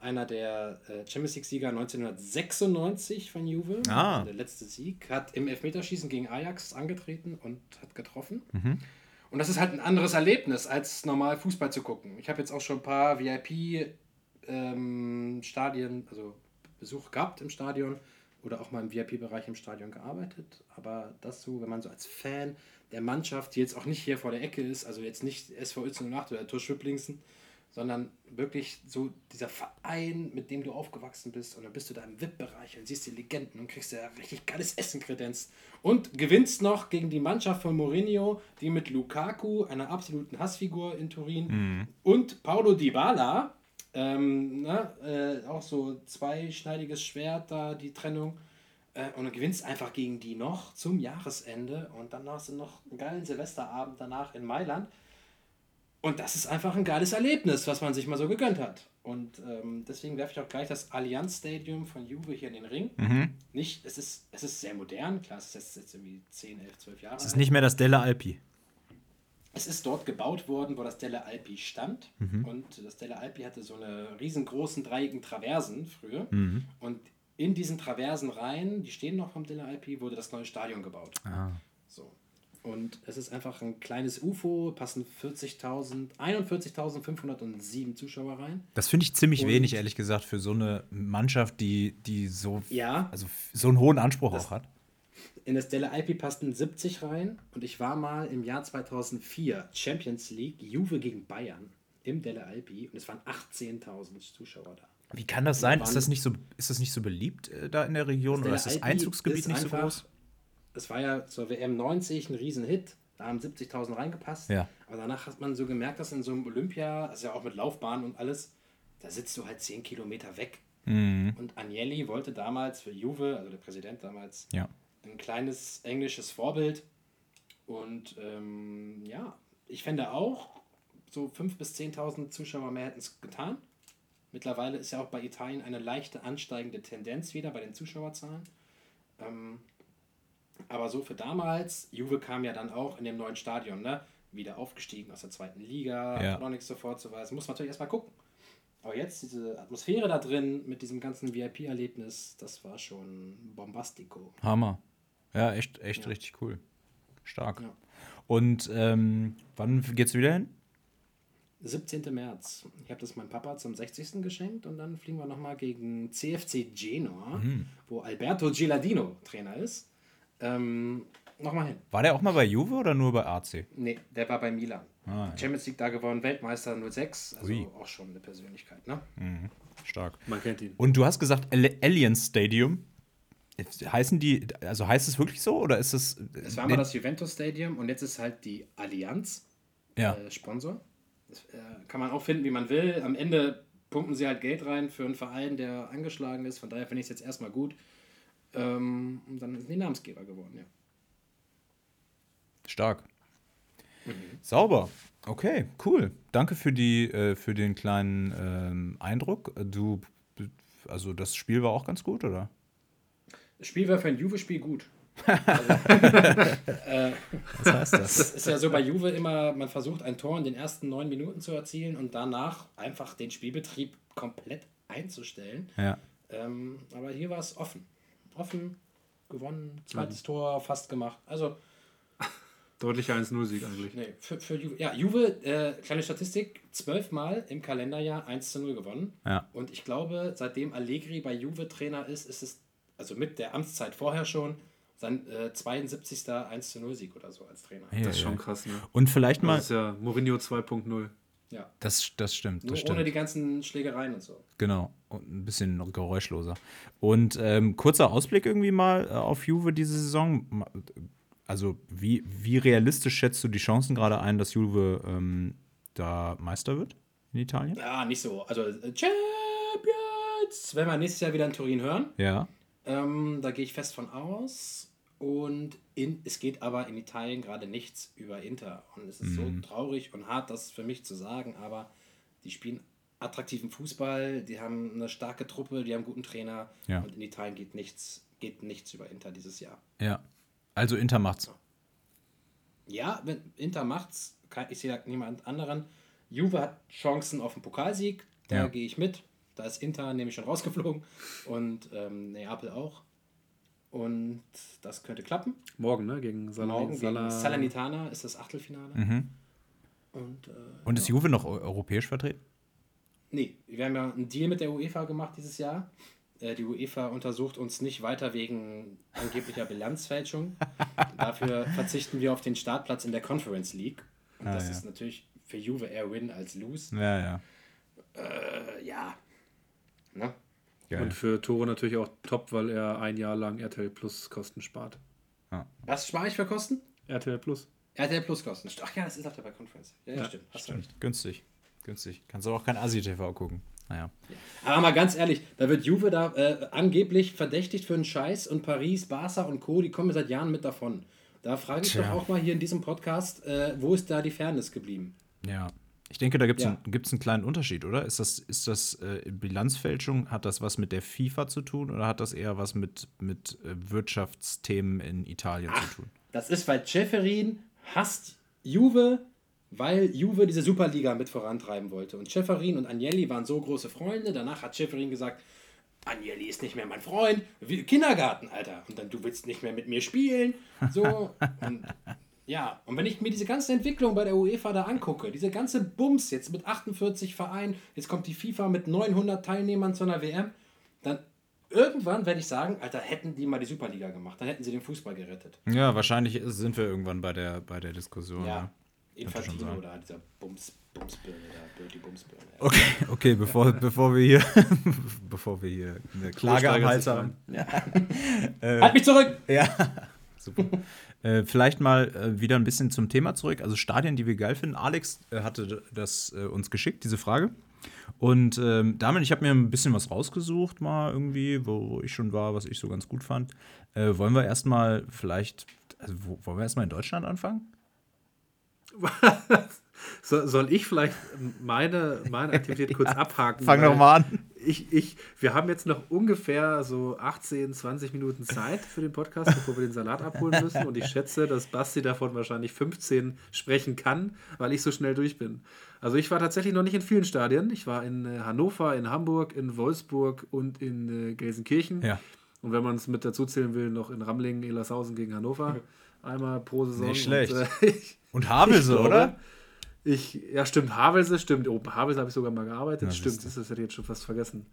einer der äh, Champions League-Sieger 1996 von Juve. Ah. Der letzte Sieg. Hat im Elfmeterschießen gegen Ajax angetreten und hat getroffen. Und das ist halt ein anderes Erlebnis, als normal Fußball zu gucken. Ich habe jetzt auch schon ein paar VIP-Stadien, also Besuch gehabt im Stadion oder auch mal im VIP-Bereich im Stadion gearbeitet. Aber das so, wenn man so als Fan der Mannschaft, die jetzt auch nicht hier vor der Ecke ist, also jetzt nicht SV 08 oder TuS Schüpplingsen, sondern wirklich so dieser Verein, mit dem du aufgewachsen bist. Und dann bist du da im VIP-Bereich und siehst die Legenden und kriegst ja richtig geiles Essen kredenzt. Und gewinnst noch gegen die Mannschaft von Mourinho, die mit Lukaku, einer absoluten Hassfigur in Turin, und Paulo Dybala, ähm, ne, äh, auch so zweischneidiges Schwert da, die Trennung. Äh, und du gewinnst einfach gegen die noch zum Jahresende. Und dann hast du noch einen geilen Silvesterabend danach in Mailand. Und das ist einfach ein geiles Erlebnis, was man sich mal so gegönnt hat. Und ähm, deswegen werfe ich auch gleich das Allianz Stadium von Juve hier in den Ring. Nicht, es ist, es ist sehr modern, klar, es ist jetzt, irgendwie 10, 11, 12 Jahre Es ist alt. nicht mehr das Della Alpi. Es ist dort gebaut worden, wo das Della Alpi stand. Und das Della Alpi hatte so eine riesengroßen dreieckigen Traversen früher. Und in diesen Traversen rein, die stehen noch vom Della Alpi, wurde das neue Stadion gebaut. Ah. So. Und es ist einfach ein kleines UFO, passen 40.000, 41.507 Zuschauer rein. Das finde ich ziemlich Und- wenig, ehrlich gesagt, für so eine Mannschaft, die, die so, Ja. also so einen hohen Anspruch auch hat. In das Della Alpi passten 70 rein und ich war mal im Jahr 2004 Champions League Juve gegen Bayern im Della Alpi und es waren 18.000 Zuschauer da. Wie kann das sein? Ist das nicht so, ist das nicht so beliebt äh, da in der Region oder ist das Einzugsgebiet ist nicht so groß? Es war ja zur WM 90 ein Riesenhit. Da haben 70.000 reingepasst. Ja. Aber danach hat man so gemerkt, dass in so einem Olympia, also ja auch mit Laufbahn und alles, da sitzt du halt 10 Kilometer weg. Mhm. Und Agnelli wollte damals für Juve, also der Präsident damals, Ja. ein kleines englisches Vorbild. Und ähm, ja, ich fände auch, so 5.000 bis 10.000 Zuschauer mehr hätten es getan. Mittlerweile ist ja auch bei Italien eine leichte ansteigende Tendenz wieder bei den Zuschauerzahlen. Ähm, aber so für damals, Juve kam ja dann auch in dem neuen Stadion, ne? Wieder aufgestiegen aus der zweiten Liga, Ja. noch nichts sofort zu weisen. Muss man natürlich erstmal gucken. Aber jetzt diese Atmosphäre da drin mit diesem ganzen VIP-Erlebnis, das war schon bombastico. Hammer. Ja, echt, echt richtig cool. Stark. Ja. Und ähm, wann geht's wieder hin? 17. März. Ich habe das meinem Papa zum 60. geschenkt und dann fliegen wir nochmal gegen CFC Genoa, wo Alberto Giladino Trainer ist. Ähm, nochmal hin. War der auch mal bei Juve oder nur bei AC? Nee, der war bei Milan. Ah, ja. Champions League da gewonnen, Weltmeister 06, also Ui. auch schon eine Persönlichkeit, ne? Stark. Man kennt ihn. Und du hast gesagt Allianz Stadium. Heißen die, also heißt es wirklich so oder ist es. Es war mal das Juventus Stadium und jetzt ist halt die Allianz Ja. äh, Sponsor. Äh, kann man auch finden, wie man will. Am Ende pumpen sie halt Geld rein für einen Verein, der angeschlagen ist. Von daher finde ich es jetzt erstmal gut. Ähm, und dann sind die Namensgeber geworden, ja. Stark. Sauber. Okay, cool. Danke für, die, äh, für den kleinen ähm, Eindruck. Du, also das Spiel war auch ganz gut, oder? Das Spiel war für ein Juve-Spiel gut. Was heißt das? Es ist ja so bei Juve immer, man versucht ein Tor in den ersten neun Minuten zu erzielen und danach einfach den Spielbetrieb komplett einzustellen. ja. Ähm, aber hier war es offen. Offen, gewonnen, zweites Tor fast gemacht. Also, Deutlicher 1-0-Sieg eigentlich. nee, für, für Juve. Ja, Juve, äh, kleine Statistik, zwölfmal im Kalenderjahr 1 zu 0 gewonnen. Ja. Und ich glaube, seitdem Allegri bei Juve Trainer ist, ist es, also mit der Amtszeit vorher schon, sein äh, 72. 1 zu 0 Sieg oder so als Trainer. Ja, Das ist schon ja. krass, ne? Und vielleicht mal. Das ist ja Mourinho 2.0. Ja. Das, das stimmt, Nur das ohne stimmt. die ganzen Schlägereien und so. Genau. Und ein bisschen geräuschloser. Und ähm, kurzer Ausblick irgendwie mal äh, auf Juve diese Saison. Also, wie, wie realistisch schätzt du die Chancen gerade ein, dass Juve ähm, da Meister wird in Italien? Ja, nicht so. Also äh, Champions, wenn wir nächstes Jahr wieder in Turin hören, Ja. ähm, da gehe ich fest von aus. Und in, es geht aber in Italien gerade nichts über Inter. Und es ist so traurig und hart, das für mich zu sagen, aber die spielen attraktiven Fußball, die haben eine starke Truppe, die haben einen guten Trainer. Ja. Und in Italien geht nichts, geht nichts über Inter dieses Jahr. Ja. Also Inter macht's. Ja, wenn Inter macht's, kann, ich sehe da niemand anderen. Juve hat Chancen auf den Pokalsieg, da Ja. gehe ich mit. Da ist Inter nämlich schon rausgeflogen und ähm, Neapel auch. Und das könnte klappen. Morgen, ne? Gegen Salern Morgen gegen Salah- Salernitana ist das Achtelfinale. Mhm. Und äh, Und ist Juve noch eu- europäisch vertreten? nee, wir haben ja einen Deal mit der UEFA gemacht dieses Jahr. Äh, die UEFA untersucht uns nicht weiter wegen angeblicher Bilanzfälschung. Dafür verzichten wir auf den Startplatz in der Conference League. Und Ah, das ja. ist natürlich für Juve eher Win als Lose. Ja, ja. Äh, ja. Ne? Geil. Und für Toro natürlich auch top, weil er ein Jahr lang RTL Plus Kosten spart. Was spare ich für Kosten? RTL Plus. RTL Plus Kosten. Ach ja, das ist auf der bei Conference. Ja, ja, Ja, stimmt. Hast du recht. Günstig. Günstig. Kannst aber auch kein Asi-TV gucken. Naja. Aber mal ganz ehrlich, da wird Juve da äh, angeblich verdächtigt für einen Scheiß und Paris, Barca und Co., die kommen seit Jahren mit davon. Da frage ich Tja. doch auch mal hier in diesem Podcast, äh, wo ist da die Fairness geblieben? Ja. Ich denke, da gibt es Ja. einen, einen kleinen Unterschied, oder? Ist das, ist das äh, Bilanzfälschung, hat das was mit der FIFA zu tun oder hat das eher was mit, mit äh, Wirtschaftsthemen in Italien zu tun? Das ist, weil Ceferin hasst Juve, weil Juve diese Superliga mit vorantreiben wollte. Und Ceferin und Agnelli waren so große Freunde. Danach hat Ceferin gesagt, Agnelli ist nicht mehr mein Freund. Wie Kindergarten, Alter. Und dann, du willst nicht mehr mit mir spielen. So. Und ja, und wenn ich mir diese ganze Entwicklung bei der UEFA da angucke, diese ganze Bums jetzt mit 48 Vereinen, jetzt kommt die FIFA mit 900 Teilnehmern zu einer WM, dann irgendwann werde ich sagen, Alter, hätten die mal die Superliga gemacht, dann hätten sie den Fußball gerettet. Ja, wahrscheinlich sind wir irgendwann bei der, bei der Diskussion. Ja. Ja. schon Infantino oder dieser Bums, Bumsbirne, da, Dirty Bumsbirne. Okay, okay, bevor, bevor wir hier, bevor wir hier eine Klage am Hals haben. Halt mich zurück! Ja, super. Äh, vielleicht mal äh, wieder ein bisschen zum Thema zurück. Also Stadien, die wir geil finden. Alex äh, hatte das äh, uns geschickt, diese Frage. Und ähm, damit, ich habe mir ein bisschen was rausgesucht, mal irgendwie, wo, wo ich schon war, was ich so ganz gut fand. Äh, wollen wir erstmal vielleicht, also wo, wollen wir erstmal in Deutschland anfangen? So, soll ich vielleicht meine, meine Aktivität kurz abhaken? Fang doch mal an. Ich, ich, wir haben jetzt noch ungefähr so 18, 20 Minuten Zeit für den Podcast, bevor wir den Salat abholen müssen. Und ich schätze, dass Basti davon wahrscheinlich 15 sprechen kann, weil ich so schnell durch bin. Also ich war tatsächlich noch nicht in vielen Stadien. Ich war in äh, Hannover, in Hamburg, in Wolfsburg und in äh, Gelsenkirchen. Ja. Und wenn man es mit dazu zählen will, noch in Ramlingen, Elershausen gegen Hannover. Einmal pro Saison. Nicht schlecht. Und, äh, ich, Und Havelse, oder? Ich, ja, stimmt, Havelse, stimmt. Oh, Havelse habe ich sogar mal gearbeitet. Na, stimmt, das hätte ich jetzt schon fast vergessen.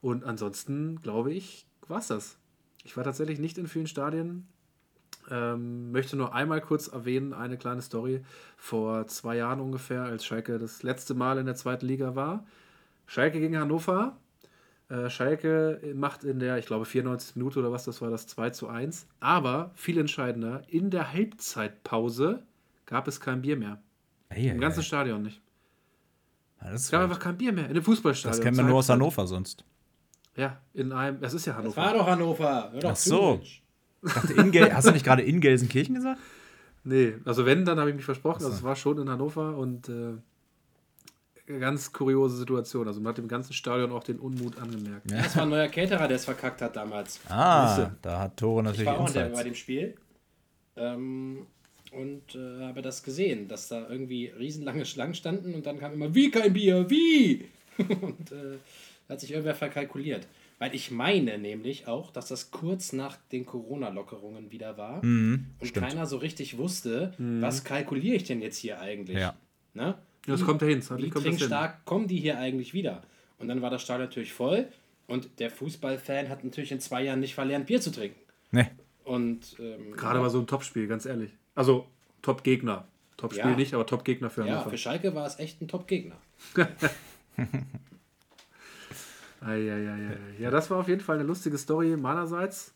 Und ansonsten, glaube ich, war es das. Ich war tatsächlich nicht in vielen Stadien. Ähm, möchte nur einmal kurz erwähnen, eine kleine Story. Vor zwei Jahren ungefähr, als Schalke das letzte Mal in der zweiten Liga war. Schalke gegen Hannover. Äh, Schalke macht in der, ich glaube, 94 Minute oder was das war, das 2 zu 1. Aber viel entscheidender, in der Halbzeitpause gab es kein Bier mehr. Ey, Im ey, ganzen ey. Stadion nicht. Ja, das, Es gab einfach kein Bier mehr in dem Fußballstadion. das kennen wir nur aus. Hannover sonst. Ja, in einem, das ist ja Das Hannover. war doch Hannover. Hör doch Ach so. Ich dachte, Hast du nicht gerade in Gelsenkirchen gesagt? Nee, also wenn, dann habe ich mich versprochen. So. Also es war schon in Hannover und äh, eine ganz kuriose Situation. Also man hat im ganzen Stadion auch den Unmut angemerkt. Ja. Das war ein neuer Caterer, der es verkackt hat damals. Ah, da hat Tore Ich natürlich war auch in der, bei dem Spiel ähm, und äh, habe das gesehen, dass da irgendwie riesenlange Schlangen standen und dann kam immer, wie kein Bier, wie? und äh, hat sich irgendwer verkalkuliert. Weil ich meine nämlich auch, dass das kurz nach den Corona-Lockerungen wieder war Mhm, und stimmt. keiner so richtig wusste, was kalkuliere ich denn jetzt hier eigentlich? Ja. Ne? Das kommt ja hin. Wie kommt das hin. trinkstark kommen die hier eigentlich wieder? Und dann war das Stadion natürlich voll und der Fußballfan hat natürlich in zwei Jahren nicht verlernt, Bier zu trinken. Nee. Und ähm, Gerade bei so einem Topspiel, ganz ehrlich. Also Top-Gegner. Top-Spiel Ja. nicht, aber Top-Gegner für ja, Hannover. für Schalke war es echt ein Top-Gegner. Ja, das war auf jeden Fall eine lustige Story meinerseits.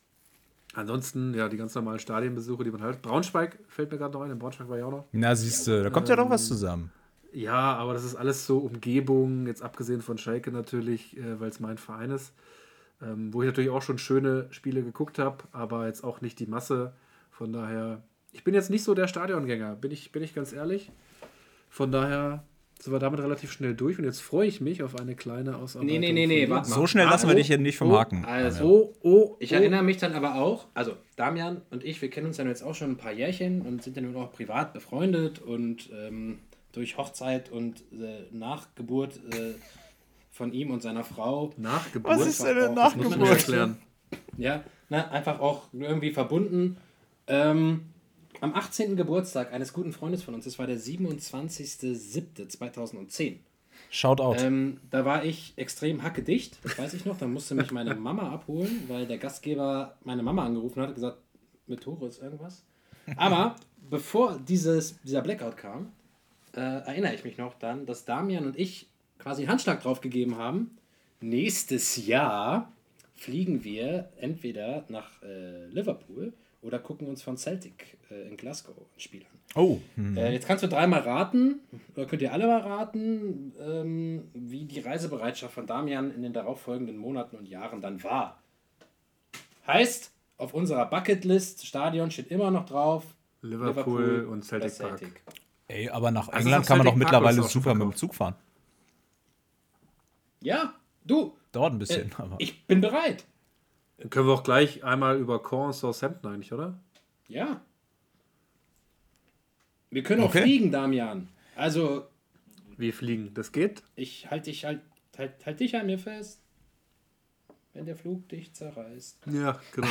Ansonsten, ja, die ganz normalen Stadienbesuche, die man halt. Braunschweig fällt mir gerade noch ein. In Braunschweig war ich auch noch. Na, siehst du, da kommt ja doch was zusammen. Ja, aber das ist alles so Umgebung, jetzt abgesehen von Schalke natürlich, äh, weil es mein Verein ist. Ähm, wo ich natürlich auch schon schöne Spiele geguckt habe, aber jetzt auch nicht die Masse. Von daher, ich bin jetzt nicht so der Stadiongänger, bin ich, bin ich ganz ehrlich. Von daher sind wir damit relativ schnell durch und jetzt freue ich mich auf eine kleine Ausarbeitung. Nee, nee, nee, nee, warte mal. So schnell lassen wir Ah, dich hier nicht vermarkten. Also, Oh, oh, ich oh. erinnere mich dann aber auch, also Damian und ich, wir kennen uns ja jetzt auch schon ein paar Jährchen und sind ja nun auch privat befreundet und ähm, durch Hochzeit und äh, Nachgeburt äh, von ihm und seiner Frau Nachgeburt. Was ist denn eine Das Muss man Nachgeburt? erklären. Ja, ne, einfach auch irgendwie verbunden. Ähm, am 18. Geburtstag eines guten Freundes von uns, das war der 27.07.2010. Shoutout. Ähm, da war ich extrem hackedicht, das weiß ich noch. Da musste mich meine Mama abholen, weil der Gastgeber meine Mama angerufen hat und gesagt, mit Tore ist irgendwas. Aber bevor dieses, dieser Blackout kam, äh, erinnere ich mich noch dann, dass Damian und ich quasi einen Handschlag drauf gegeben haben. Nächstes Jahr fliegen wir entweder nach äh, Liverpool oder gucken uns von Celtic äh, in Glasgow ein Spiel an. oh, hm. Äh, jetzt kannst du dreimal raten, oder könnt ihr alle mal raten, ähm, wie die Reisebereitschaft von Damian in den darauffolgenden Monaten und Jahren dann war. Heißt, auf unserer Bucketlist, Stadion steht immer noch drauf. Liverpool und Celtic Park. Ey, aber nach Also England kann man doch mittlerweile super mit dem. Zug fahren. Ja, du, Dauert ein äh, bisschen, aber. ich bin bereit. Können wir auch gleich einmal über Caen und Southampton eigentlich, oder? Ja. Wir können auch Okay. fliegen, Damian. Also, Wie fliegen? Das geht? ich halte dich halt, halt, halt dich an mir fest, wenn der Flug dich zerreißt. Ja, genau.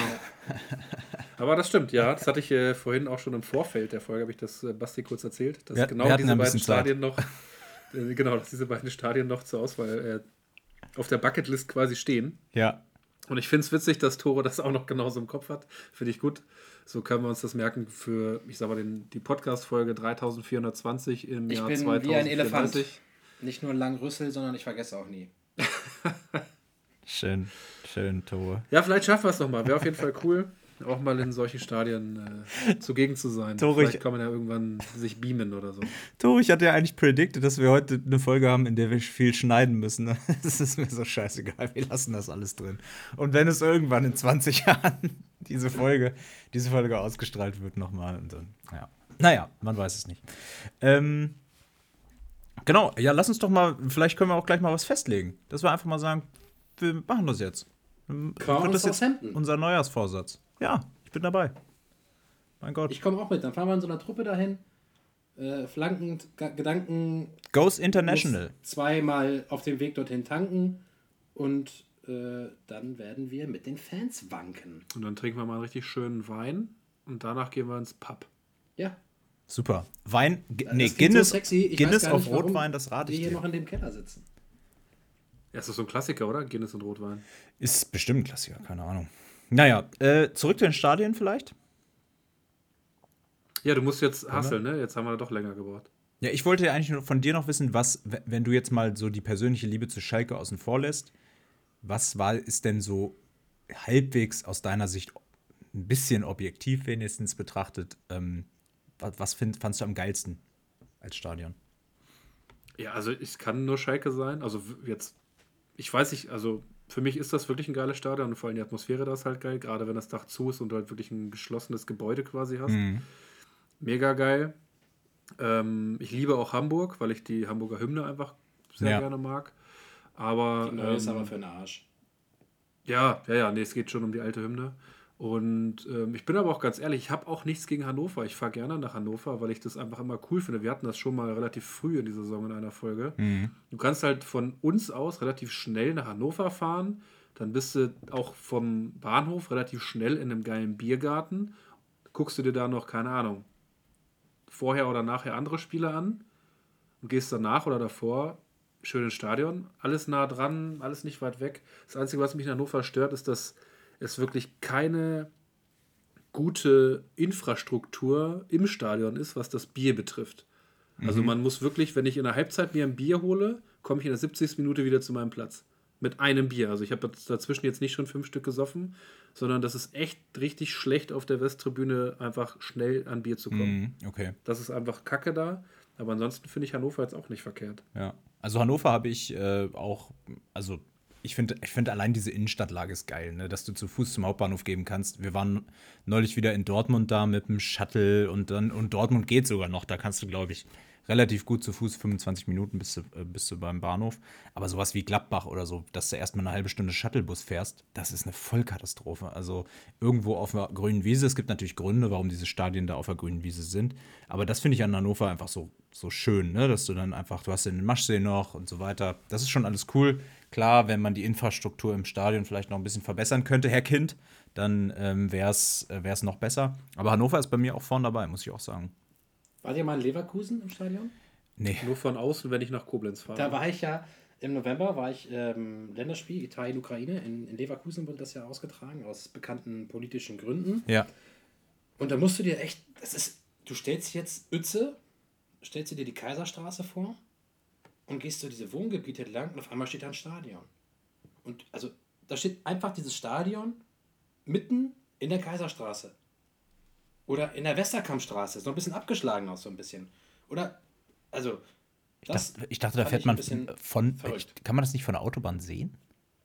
Aber das stimmt, ja. Das hatte ich äh, vorhin auch schon im Vorfeld der Folge, habe ich das äh, Basti kurz erzählt, dass Wir- genau wir diese beiden bisschen Zeit. Stadien noch, äh, genau, dass diese beiden Stadien noch zur Auswahl äh, auf der Bucketlist quasi stehen. Ja. Und ich finde es witzig, dass Tore das auch noch genauso im Kopf hat. Finde ich gut. So können wir uns das merken für, ich sag mal, den, die Podcast-Folge 3420 im Ich Jahr bin wie 2034. ein Elefant. Nicht nur lang Rüssel, sondern ich vergesse auch nie. Schön, schön, Tore. Ja, vielleicht schaffen wir es nochmal. Wäre auf jeden Fall cool, auch mal in solchen Stadien äh, zugegen zu sein. Tore, vielleicht ich- kann man ja irgendwann sich beamen oder so. Tore, ich hatte ja eigentlich predicted, dass wir heute eine Folge haben, in der wir viel schneiden müssen. ne? Das ist mir so scheißegal. Wir lassen das alles drin. Und wenn es irgendwann in 20 Jahren diese Folge, diese Folge ausgestrahlt wird, nochmal. Und dann, ja. Naja, man weiß es nicht. Ähm, genau, ja, lass uns doch mal, vielleicht können wir auch gleich mal was festlegen. Dass wir einfach mal sagen, wir machen das jetzt. Caen Wird das jetzt Southampton. unser Neujahrsvorsatz? Ja, ich bin dabei. Mein Gott. Ich komme auch mit. Dann fahren wir in so einer Truppe dahin. Äh, flankend, Ga- Gedanken. Goes International. Zweimal auf dem Weg dorthin tanken. Und äh, dann werden wir mit den Fans wanken. Und dann trinken wir mal einen richtig schönen Wein und danach gehen wir ins Pub. Ja. Super. Wein, G das nee, Guinness, so Guinness auf nicht, warum Rotwein, das rate Wir ich hier dir. noch in dem Keller sitzen. Ja, ist das so ein Klassiker, oder? Guinness und Rotwein. Ist bestimmt ein Klassiker, keine Ahnung. Naja, äh, zurück zu den Stadien vielleicht. Ja, du musst jetzt hasseln, ne? Jetzt haben wir doch länger gebraucht. Ja, ich wollte ja eigentlich nur von dir noch wissen, was, wenn du jetzt mal so die persönliche Liebe zu Schalke außen vor lässt, was war, ist denn so halbwegs aus deiner Sicht ein bisschen objektiv wenigstens betrachtet, ähm, was, was find, fandst du am geilsten als Stadion? Ja, also es kann nur Schalke sein. Also jetzt, ich weiß nicht, also für mich ist das wirklich ein geiles Stadion und vor allem die Atmosphäre da ist halt geil, gerade wenn das Dach zu ist und du halt wirklich ein geschlossenes Gebäude quasi hast. Mega geil. Ähm, ich liebe auch Hamburg, weil ich die Hamburger Hymne einfach sehr Ja. gerne mag. Aber, Die neue ist ähm, aber für den Arsch. Ja, ja, ja, nee, es geht schon um die alte Hymne. Und ähm, ich bin aber auch ganz ehrlich, ich habe auch nichts gegen Hannover. Ich fahre gerne nach Hannover, weil ich das einfach immer cool finde. Wir hatten das schon mal relativ früh in dieser Saison in einer Folge. Du kannst halt von uns aus relativ schnell nach Hannover fahren. Dann bist du auch vom Bahnhof relativ schnell in einem geilen Biergarten. Guckst du dir da noch, keine Ahnung, vorher oder nachher andere Spiele an und gehst danach oder davor schön ins Stadion. Alles nah dran, alles nicht weit weg. Das Einzige, was mich in Hannover stört, ist, dass es wirklich keine gute Infrastruktur im Stadion ist, was das Bier betrifft. Also man muss wirklich, wenn ich in der Halbzeit mir ein Bier hole, komme ich in der 70. Minute wieder zu meinem Platz. Mit einem Bier. Also ich habe dazwischen jetzt nicht schon fünf Stück gesoffen, sondern das ist echt richtig schlecht auf der Westtribüne, einfach schnell an Bier zu kommen. Mhm, okay. Das ist einfach Kacke da. Aber ansonsten finde ich Hannover jetzt auch nicht verkehrt. Ja. Also Hannover habe ich äh, auch, also ich finde ich find allein diese Innenstadtlage ist geil, ne? dass du zu Fuß zum Hauptbahnhof geben kannst. Wir waren neulich wieder in Dortmund da mit dem Shuttle und dann, und Dortmund geht sogar noch, da kannst du, glaube ich, relativ gut zu Fuß, 25 Minuten bist du, äh, bist du beim Bahnhof. Aber sowas wie Gladbach oder so, dass du erstmal eine halbe Stunde Shuttlebus fährst, das ist eine Vollkatastrophe. Also irgendwo auf einer grünen Wiese, es gibt natürlich Gründe, warum diese Stadien da auf der grünen Wiese sind. Aber das finde ich an Hannover einfach so, so schön, ne? dass du dann einfach, du hast den Maschsee noch und so weiter. Das ist schon alles cool. Klar, wenn man die Infrastruktur im Stadion vielleicht noch ein bisschen verbessern könnte, Herr Kind, dann ähm, wäre es noch besser. Aber Hannover ist bei mir auch vorne dabei, muss ich auch sagen. War ihr mal in Leverkusen im Stadion? Nee. Nur von außen, wenn ich nach Koblenz fahre. Da war ich ja, im November war ich ähm, Länderspiel Italien-Ukraine. In, in Leverkusen wurde das ja ausgetragen, aus bekannten politischen Gründen. Ja. Und da musst du dir echt, das ist, du stellst jetzt Uetze, stellst du dir die Kaiserstraße vor und gehst so diese Wohngebiete entlang und auf einmal steht da ein Stadion. Und also, da steht einfach dieses Stadion mitten in der Kaiserstraße. Oder in der Westerkampfstraße, ist noch ein bisschen abgeschlagen aus, so ein bisschen. Oder, also, Ich dachte, ich dachte, da fährt man bisschen von. verrückt. Kann man das nicht von der Autobahn sehen?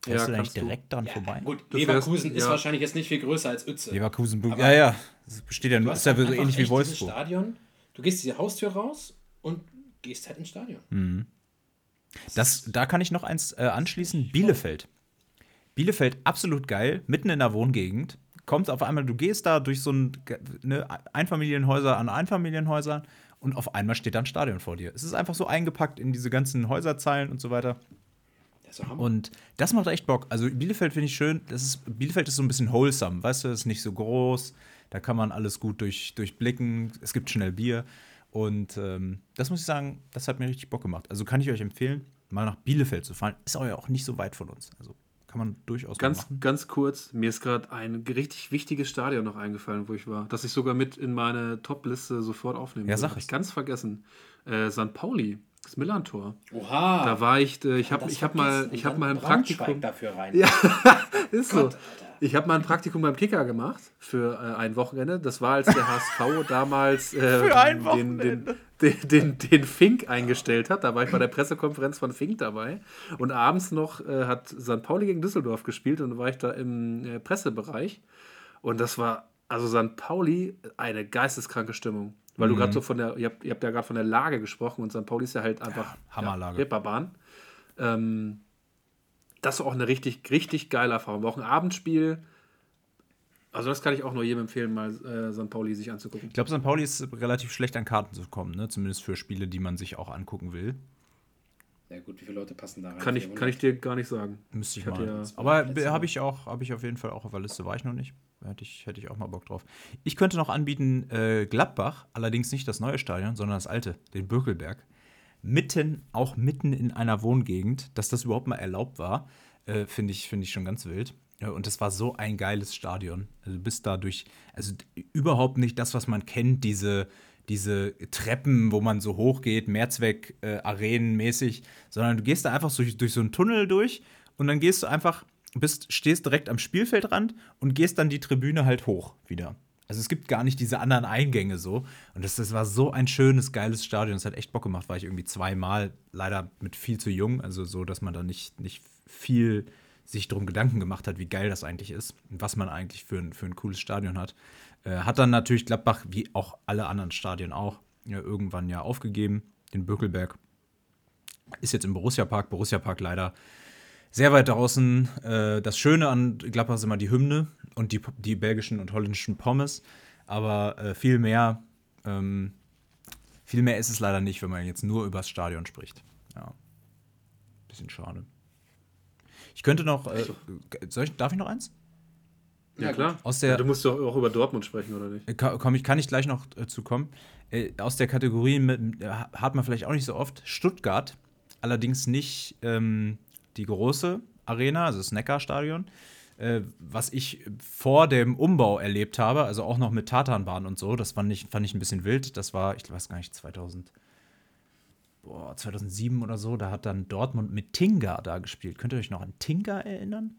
Ja, Fährst du da nicht kannst du. direkt dran Ja, vorbei? Gut, Du Leverkusen fährst- ist ja. wahrscheinlich jetzt nicht viel größer als Uetze. Leverkusen, Aber- ja, ja. Das besteht ja ist ja so einfach ähnlich wie Wolfsburg. Stadion, du gehst diese Haustür raus und gehst halt ins Stadion. Das, da kann ich noch eins äh, anschließen. Bielefeld. Bielefeld absolut geil, mitten in der Wohngegend. Kommt auf einmal, du gehst da durch so ein, ne, Einfamilienhäuser an Einfamilienhäusern und auf einmal steht da ein Stadion vor dir. Es ist einfach so eingepackt in diese ganzen Häuserzeilen und so weiter. Das. Und das macht echt Bock. Also Bielefeld finde ich schön. Das ist, Bielefeld ist so ein bisschen wholesome, weißt du, ist nicht so groß. Da kann man alles gut durch, durchblicken. Es gibt schnell Bier. Und ähm, das muss ich sagen, das hat mir richtig Bock gemacht. Also kann ich euch empfehlen, mal nach Bielefeld zu fahren. Ist auch ja auch nicht so weit von uns. Also kann man durchaus mal Ganz, machen. ganz kurz, mir ist gerade ein richtig wichtiges Stadion noch eingefallen, wo ich war, das ich sogar mit in meine Top-Liste sofort aufnehmen Ja, würde. sag ich ganz vergessen. Äh, St. Pauli, das Millantor. Oha. Da war ich, äh, ich habe Das ich hab mal, ich hab mal ein Praktikum. dafür rein. Ja, ist so. Gott. Ich habe mal ein Praktikum beim Kicker gemacht für äh, ein Wochenende. Das war, als der HSV damals äh, den, den, den, den, den Fink eingestellt hat. Da war ich bei der Pressekonferenz von Fink dabei. Und abends noch äh, hat St. Pauli gegen Düsseldorf gespielt und da war ich da im äh, Pressebereich. Und das war, also St. Pauli, eine geisteskranke Stimmung. Weil du gerade so von der, ihr habt, ihr habt ja gerade von der Lage gesprochen und St. Pauli ist ja halt einfach Hammerlage. Ja, Ripperbahn. Ähm, das war auch eine richtig, richtig geile Erfahrung. War auch ein Abendspiel. Also das kann ich auch nur jedem empfehlen, mal äh, St. Pauli sich anzugucken. Ich glaube, St. Pauli ist relativ schlecht an Karten zu kommen, ne? zumindest für Spiele, die man sich auch angucken will. Ja gut, wie viele Leute passen da rein? Kann ich, kann ich dir gar nicht sagen. Müsste ich Ich mal. ja- Aber habe ich auch, habe ich auf jeden Fall auch auf der Liste, war ich noch nicht. Hätte ich, hätte ich auch mal Bock drauf. Ich könnte noch anbieten, äh, Gladbach, allerdings nicht das neue Stadion, sondern das alte, den Birkelberg. Mitten, auch mitten in einer Wohngegend, dass das überhaupt mal erlaubt war, äh, finde ich, finde ich schon ganz wild. Ja, und es war so ein geiles Stadion. Also du bist da durch, also überhaupt nicht das, was man kennt, diese, diese Treppen, wo man so hoch geht, Mehrzweck-Arenen mäßig, sondern du gehst da einfach durch, durch so einen Tunnel durch und dann gehst du einfach, bist, stehst direkt am Spielfeldrand und gehst dann die Tribüne halt hoch wieder. Also es gibt gar nicht diese anderen Eingänge so. Und das, das war so ein schönes, geiles Stadion. Es hat echt Bock gemacht, war ich irgendwie zweimal, leider mit viel zu jung, also so, dass man da nicht, nicht viel sich drum Gedanken gemacht hat, wie geil das eigentlich ist und was man eigentlich für ein, für ein cooles Stadion hat. Äh, hat dann natürlich Gladbach, wie auch alle anderen Stadien auch, ja, irgendwann ja aufgegeben, den Bökelberg. Ist jetzt im Borussia-Park, Borussia-Park leider sehr weit draußen. Äh, das Schöne an Gladbach ist immer die Hymne und die, die belgischen und holländischen Pommes. Aber äh, viel mehr, ähm, viel mehr ist es leider nicht, wenn man jetzt nur übers Stadion spricht. Ja. Bisschen schade. Ich könnte noch, äh, soll ich, darf ich noch eins? Ja, klar. Aus der- du musst doch auch über Dortmund sprechen, oder nicht? Äh, Komm, ich kann ich gleich noch äh, zu kommen. Äh, aus der Kategorie mit, äh, hat man vielleicht auch nicht so oft. Stuttgart, allerdings nicht ähm, die große Arena, also das Neckar-Stadion, äh, was ich vor dem Umbau erlebt habe, also auch noch mit Tatanbahn und so. Das fand ich, fand ich ein bisschen wild. Das war, ich weiß gar nicht, 2000. Boah, 2007 oder so, da hat dann Dortmund mit Tinga da gespielt. Könnt ihr euch noch an Tinga erinnern?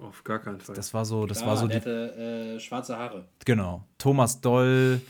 Auf gar keinen Fall. Das war so, das Klar, war so der die, hatte äh, schwarze Haare. Genau. Thomas Doll,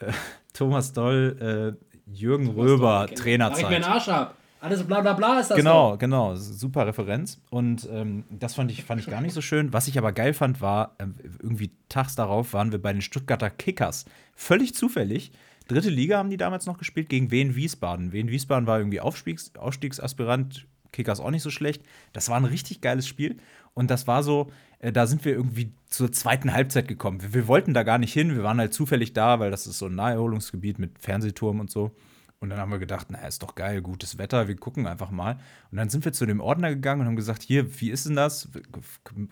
äh, Thomas Doll, äh, Jürgen Röber, Mach ich mir den Trainerzeit. Arsch ab. Alles bla bla bla ist das Genau, doch. genau. Super Referenz. Und ähm, das fand ich, fand ich gar nicht so schön. Was ich aber geil fand, war, ähm, irgendwie tags darauf waren wir bei den Stuttgarter Kickers. Völlig zufällig. Dritte Liga haben die damals noch gespielt gegen Wien Wiesbaden. Wien Wiesbaden war irgendwie Aufstiegs Aufstiegsaspirant. Kickers auch nicht so schlecht. Das war ein richtig geiles Spiel. Und das war so, äh, da sind wir irgendwie zur zweiten Halbzeit gekommen. Wir, wir wollten da gar nicht hin. Wir waren halt zufällig da, weil das ist so ein Naherholungsgebiet mit Fernsehturm und so. Und dann haben wir gedacht, na, ist doch geil, gutes Wetter, wir gucken einfach mal. Und dann sind wir zu dem Ordner gegangen und haben gesagt, hier, wie ist denn das?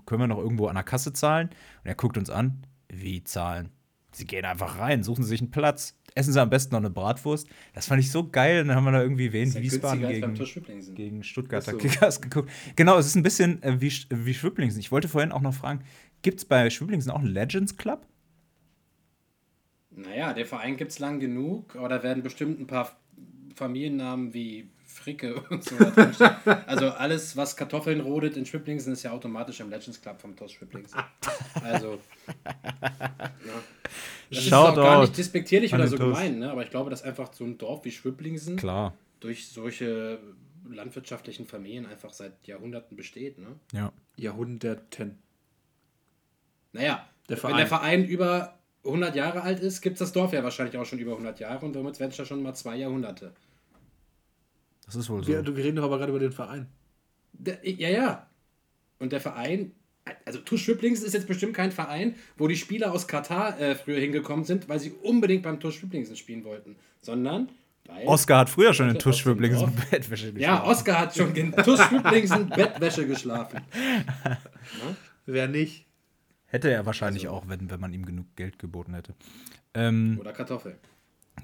Können wir noch irgendwo an der Kasse zahlen? Und er guckt uns an, wie zahlen? Sie gehen einfach rein, suchen sich einen Platz, essen sie am besten noch eine Bratwurst. Das fand ich so geil. Und dann haben wir da irgendwie wen ja Wiesbaden gegen, gegen Stuttgarter so. Kickers geguckt. Genau, es ist ein bisschen äh, wie, wie Schwiplingsen. Ich wollte vorhin auch noch fragen, gibt es bei Schwiplingsen auch einen Legends Club? Naja, der Verein gibt es lang genug, aber da werden bestimmt ein paar Familiennamen wie Fricke und so. Also alles, was Kartoffeln rodet in Schwiplingsen, ist ja automatisch im Legends Club vom TuS Schwiplingsen. Also. Ja. Das ist auch gar nicht despektierlich oder so TuS. gemein, ne? aber ich glaube, dass einfach so ein Dorf wie Schwiplingsen Klar, durch solche landwirtschaftlichen Familien einfach seit Jahrhunderten besteht. Ne? ja. Jahrhunderten. Naja, Der wenn Verein. der Verein über 100 Jahre alt ist, gibt es das Dorf ja wahrscheinlich auch schon über 100 Jahre und damit werden es ja schon mal zwei Jahrhunderte. Das ist wohl so. Wir, du- wir reden doch aber gerade über den Verein. Der, ja, ja. Und der Verein, also TuS Schwiplingsen ist jetzt bestimmt kein Verein, wo die Spieler aus Katar äh, früher hingekommen sind, weil sie unbedingt beim TuS Schwiplingsen spielen wollten, sondern weil. Oskar hat früher schon in Tusch Schwiplingsen. Bettwäsche ja, Oskar hat schon in TuS Schwiplingsen Bettwäsche geschlafen. Wer nicht? Hätte er wahrscheinlich Also- auch, wenn, wenn man ihm genug Geld geboten hätte. Ähm, Oder Kartoffel.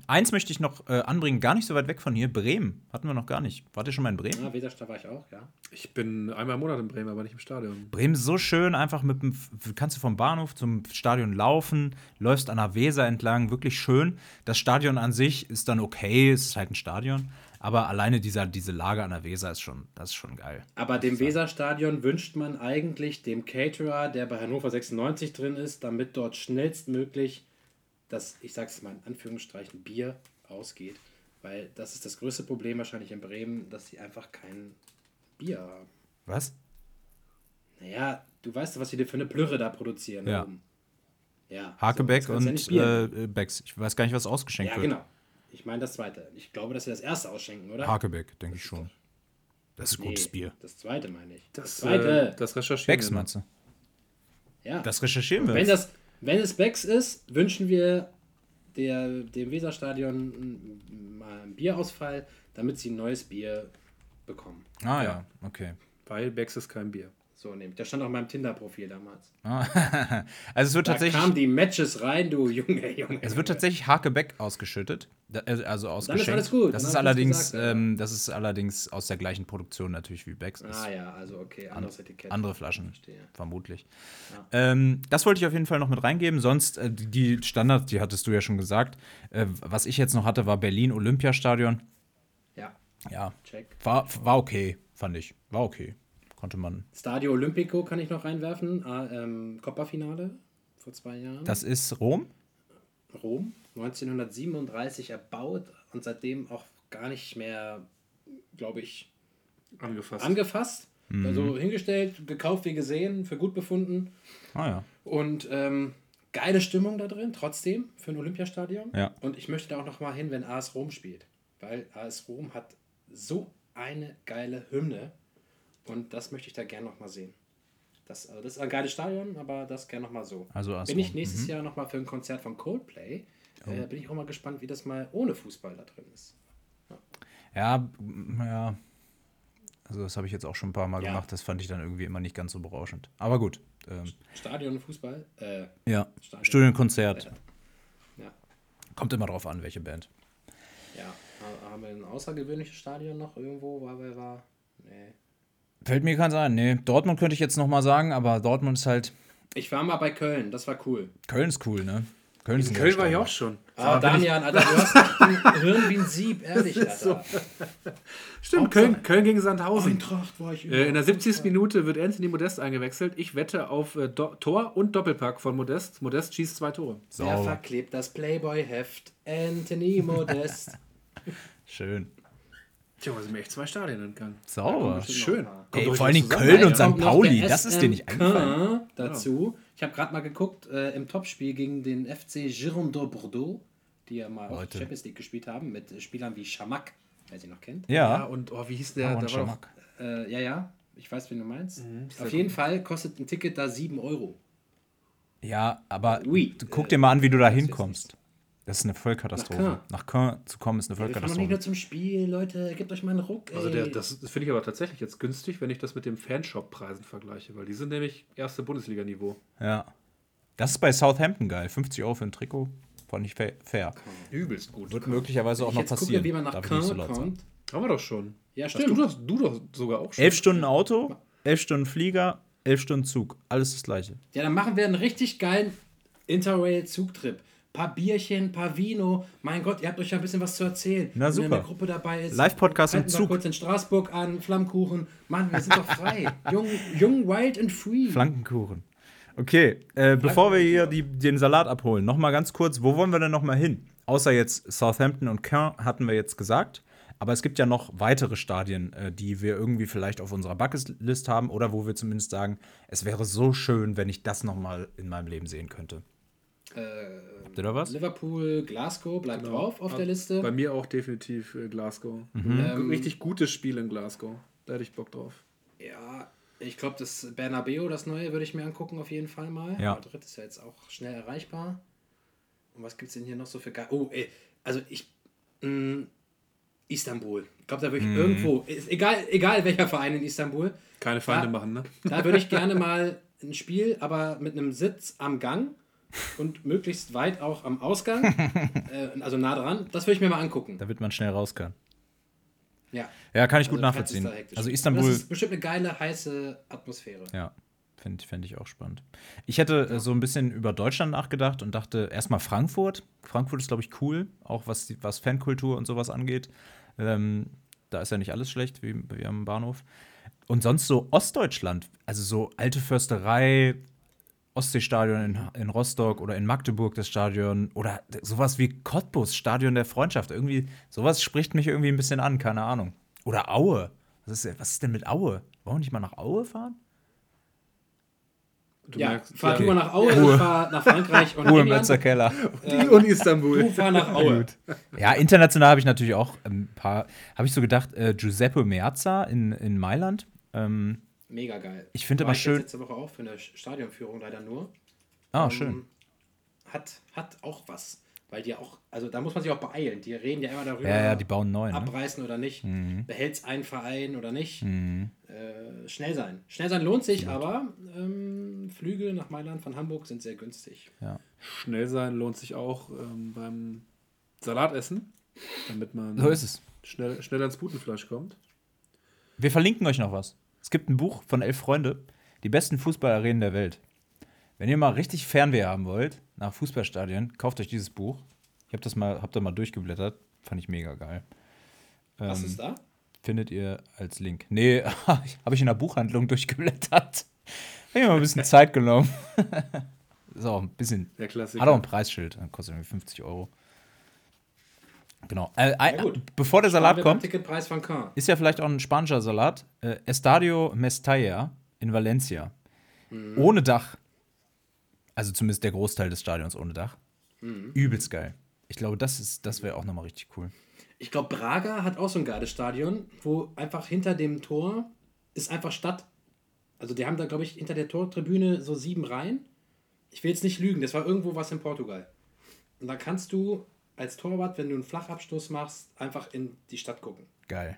eins möchte ich noch äh, anbringen, gar nicht so weit weg von hier. Bremen. Hatten wir noch gar nicht. Wart ihr schon mal in Bremen? Ah, Weserstadt war ich auch, ja. Ich bin einmal im Monat in Bremen, aber nicht im Stadion. Bremen ist so schön, einfach mit dem, kannst du vom Bahnhof zum Stadion laufen, läufst an der Weser entlang, wirklich schön. Das Stadion an sich ist dann okay, es ist halt ein Stadion, aber alleine dieser, diese Lage an der Weser ist schon, das ist schon geil. Aber dem Weserstadion wünscht man eigentlich dem Caterer, der bei Hannover 96 drin ist, damit dort schnellstmöglich das, ich sag's mal in Anführungsstrichen, Bier ausgeht. Weil das ist das größte Problem wahrscheinlich in Bremen, dass sie einfach kein Bier haben. Was? Naja, du weißt was die für eine Plürre da produzieren. Ja. oben. Ja. Hakebeck so, ja und Bier äh, Becks. Ich weiß gar nicht, was ausgeschenkt Ja, wird. genau. Ich meine das zweite. Ich glaube, dass sie das erste ausschenken, oder? Hakebeck, denke ich schon. Das ist Nee, gutes Bier. Das zweite meine ich. Das, zweite. äh, das recherchieren Becks, wir du? ja. Das recherchieren wir. Wenn, das, wenn es Becks ist, wünschen wir der, dem Weserstadion mal einen Bierausfall, damit sie ein neues Bier bekommen. ah ja, okay. Weil Becks ist kein Bier. So nämlich. Der stand auf meinem Tinder-Profil damals. also es wird Da tatsächlich. kamen die Matches rein, du Junge, Junge. Es wird tatsächlich Hakebeck ausgeschüttet. Äh, Also ausgeschenkt. alles gut, Das dann ist, allerdings, gesagt, ja. ähm, das ist allerdings aus der gleichen Produktion natürlich wie Becks. Ist Ah ja, also okay, anderes Etikett. andere Flaschen, Verstehe. vermutlich. Ähm, das wollte ich auf jeden Fall noch mit reingeben. Sonst, äh, die- die Standards, die hattest du ja schon gesagt. Äh, was ich jetzt noch hatte, war Berlin Olympiastadion. Ja, Ja, check. war, war okay, fand ich. War okay. Konnte man. Stadio Olimpico kann ich noch reinwerfen. Ah, ähm, Copa-Finale vor zwei Jahren. Das ist Rom? Rom, 1937 erbaut und seitdem auch gar nicht mehr, glaube ich, Angefasst. angefasst. Also hingestellt, gekauft wie gesehen, für gut befunden. Ah ja. Und ähm, geile Stimmung da drin, trotzdem, für ein Olympiastadion. Ja. Und ich möchte da auch noch mal hin, wenn AS Rom spielt. Weil AS Rom hat so eine geile Hymne. Und das möchte ich da gerne noch mal sehen. Das, also das ist ein geiles Stadion, aber das gerne noch mal so. Also bin ich nächstes Jahr noch mal für ein Konzert von Coldplay. Oh. Äh, bin ich auch mal gespannt, wie das mal ohne Fußball da drin ist. Ja, m- ja. Also, das habe ich jetzt auch schon ein paar Mal Ja. gemacht. Das fand ich dann irgendwie immer nicht ganz so berauschend. Aber gut. Ähm, Stadion und Fußball? Äh, ja. Stadion. Studienkonzert. ja. Kommt immer drauf an, welche Band. Ja. Ha- Haben wir ein außergewöhnliches Stadion noch irgendwo, weil wir war? Nee. Fällt mir keins ein. Nee, Dortmund könnte ich jetzt noch mal sagen, aber Dortmund ist halt. Ich war mal bei Köln, das war cool. Köln ist cool, ne? Köln ist ein Köln war ich auch schon. Ah, Damian, Alter, du hast ein Hirn wie ein Sieb, ehrlich, Alter. Stimmt, Köln, Köln gegen Sandhausen. Eintracht war ich Äh, in der 70. Minute wird Anthony Modest eingewechselt. Ich wette auf äh, Do Tor und Doppelpack von Modest. Modest schießt zwei Tore. Wer Sauber. verklebt das Playboy-Heft? Anthony Modest. Schön. Tja, da sind mir echt zwei Stadien entgangen. Sauber. Schön. Ey, vor allen nicht Dingen zusammen. Köln und St. Pauli, das ist dir nicht eingefallen. dazu. Ich habe gerade mal geguckt, äh, im Topspiel gegen den FC Girondins Bordeaux, die ja mal auch Leute. Champions League gespielt haben, mit äh, Spielern wie Schamak, wer sie noch kennt. Ja, Ja. und oh, wie hieß der? Aaron der Schamak. Äh, ja, ja, ich weiß, wen du meinst. Mhm, Auf jeden Fall kostet ein Ticket da 7 Euro. Ja, aber Oui. du guck dir mal an, wie du da jetzt hinkommst. Das ist eine Vollkatastrophe. Nach Nach Caen zu kommen ist eine Wir fahren doch nicht nur Vollkatastrophe. zum Spiel, Leute, gebt euch mal einen Ruck. Ey. also der, das finde ich aber tatsächlich jetzt günstig, wenn ich das mit dem Fanshop-Preisen vergleiche, weil die sind nämlich erste Bundesliga-Niveau. Ja. Das ist bei Southampton geil. 50 Euro für ein Trikot. Fand ich fa- fair. Übelst gut. Wird möglicherweise auch ich noch jetzt passieren. gucke, wie man nach Darf nicht so kommt. Haben wir doch schon. Ja, Hast stimmt. du, doch, du doch sogar auch schon. Elf Stunden Auto, elf Stunden Flieger, elf Stunden Zug. Alles das gleiche. Ja, dann machen wir einen richtig geilen Interrail-Zugtrip. Paar Bierchen, paar Vino. Mein Gott, ihr habt euch ja ein bisschen was zu erzählen. Na, Wenn super. in der Gruppe dabei ist. Live-Podcast im Zug. kurz in Straßburg an, Flammkuchen. Mann, wir sind doch frei. jung, jung, wild and free. Flankenkuchen. Okay, äh, bevor wir hier die, den Salat abholen, noch mal ganz kurz, wo wollen wir denn noch mal hin? Außer jetzt Southampton und Caen hatten wir jetzt gesagt. Aber es gibt ja noch weitere Stadien, äh, die wir irgendwie vielleicht auf unserer Bucketlist haben oder wo wir zumindest sagen, es wäre so schön, wenn ich das noch mal in meinem Leben sehen könnte. Äh, Habt ihr da was? Liverpool, Glasgow bleibt Genau. drauf auf Ab- der Liste. Bei mir auch definitiv äh, Glasgow. Mhm. Ähm, Richtig gutes Spiel in Glasgow. Da hätte ich Bock drauf. Ja, ich glaube, das Bernabeu, das neue, würde ich mir angucken auf jeden Fall mal. Ja. Madrid ist ja jetzt auch schnell erreichbar. Und was gibt es denn hier noch so für... Ge oh, ey, also ich... Mh, Istanbul. Ich glaube, da würde ich Mhm. irgendwo... Ist egal, egal welcher Verein in Istanbul. Keine Feinde Ja. machen, ne? Da würde ich gerne mal ein Spiel, aber mit einem Sitz am Gang und möglichst weit auch am Ausgang, äh, also nah dran. Das würde ich mir mal angucken. Da wird man schnell raus können. Ja. Ja, kann ich gut Also, nachvollziehen. das ist. Also Das Istanbul, ist bestimmt eine geile, heiße Atmosphäre. ja, fände fänd ich auch spannend. Ich hätte äh, so ein bisschen über Deutschland nachgedacht und dachte erstmal Frankfurt. Frankfurt ist, glaube ich, cool, auch was, was Fankultur und sowas angeht. Ähm, da ist ja nicht alles schlecht, wie, wie am Bahnhof. Und sonst so Ostdeutschland, also so alte Försterei, Ostseestadion in, in Rostock oder in Magdeburg das Stadion oder sowas wie Cottbus, Stadion der Freundschaft. Irgendwie, sowas spricht mich irgendwie ein bisschen an, keine Ahnung. Oder Aue. Was ist, was ist denn mit Aue? Wollen wir nicht mal nach Aue fahren? Du ja, merkst, fahr ja. du mal nach Aue, Ruhe. ich fahr nach Frankreich und Ruhe im England. Ötzerkeller. Die und Istanbul. Du fahr nach Aue. Ja, international habe ich natürlich auch ein paar, habe ich so gedacht, äh, Giuseppe Meazza in, in Mailand. Ähm, Mega geil. Ich finde jetzt schön- letzte Woche auch für eine Stadionführung leider nur. ah, Ähm, schön. Hat, hat auch was. Weil die auch, also da muss man sich auch beeilen. Die reden ja immer darüber, Ja, ja, die bauen neun. Ne? abreißen oder nicht. Behält's einen Verein oder nicht. Mhm. Äh, schnell sein. Schnell sein lohnt sich, aber ähm, Flüge nach Mailand von Hamburg sind sehr günstig. Schnell sein lohnt sich auch ähm, beim Salatessen, damit man So ist es. schnell, schnell ans Putenfleisch kommt. Wir verlinken euch noch was. Es gibt ein Buch von elf Freunde, die besten Fußballarenen der Welt. Wenn ihr mal richtig Fernweh haben wollt nach Fußballstadien, kauft euch dieses Buch. Ich habe das mal, hab da mal durchgeblättert, fand ich mega geil. Was Ähm, ist da? Findet ihr als Link. Nee, habe ich in der Buchhandlung durchgeblättert. Habe ich mir mal ein bisschen Zeit genommen. ist auch ein bisschen. Der Klassiker. Hat auch ein Preisschild. Kostet irgendwie 50 Euro. Genau. Äh, äh, gut. bevor der Salat kommt, Ticketpreis von ist ja vielleicht auch ein spanischer Salat. Äh, Estadio Mestalla in Valencia. Ohne Dach. Also zumindest der Großteil des Stadions ohne Dach. Übelst geil. Ich glaube, das, ist- das wäre auch nochmal richtig cool. Ich glaube, Braga hat auch so ein geiles Stadion, wo einfach hinter dem Tor ist einfach Stadt. Also die haben da, glaube ich, hinter der Tortribüne so sieben Reihen. Ich will jetzt nicht lügen, das war irgendwo was in Portugal. Und da kannst du als Torwart, wenn du einen Flachabstoß machst, einfach in die Stadt gucken. Geil.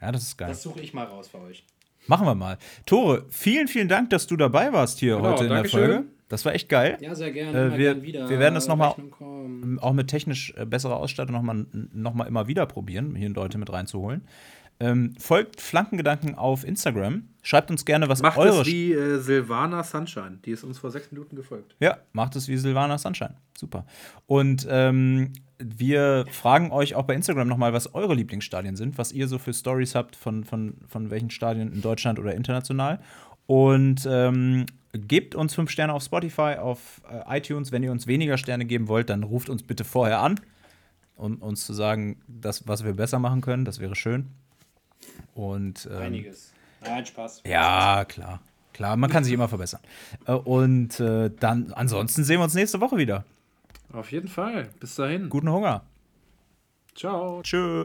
Ja, das ist geil. Das suche ich mal raus für euch. Machen wir mal. Tore, vielen, vielen Dank, dass du dabei warst hier Genau, heute in der. Folge. Das war echt geil. Ja, sehr gerne. Äh, wir- gern wir werden das noch mal- Rechnung kommen. Auch mit technisch äh, besserer Ausstattung nochmal noch mal immer wieder probieren, hier Leute mit reinzuholen. Ähm, folgt Flankengedanken auf Instagram. Schreibt uns gerne, was Macht eure. es wie äh, Silvana Sunshine. Die ist uns vor sechs Minuten gefolgt. Ja, macht es wie Silvana Sunshine. Super. Und ähm, wir fragen euch auch bei Instagram nochmal, was eure Lieblingsstadien sind, was ihr so für Stories habt von, von, von welchen Stadien in Deutschland oder international. Und ähm, gebt uns fünf Sterne auf Spotify, auf äh, iTunes. Wenn ihr uns weniger Sterne geben wollt, dann ruft uns bitte vorher an, um uns zu sagen, das, was wir besser machen können. Das wäre schön. Und ähm, Einiges. Nein, Spaß. ja, klar. Klar, man kann sich immer verbessern. Äh, Und äh, dann, ansonsten sehen wir uns nächste Woche wieder. Auf jeden Fall. Bis dahin. Guten Hunger. Ciao. Tschö.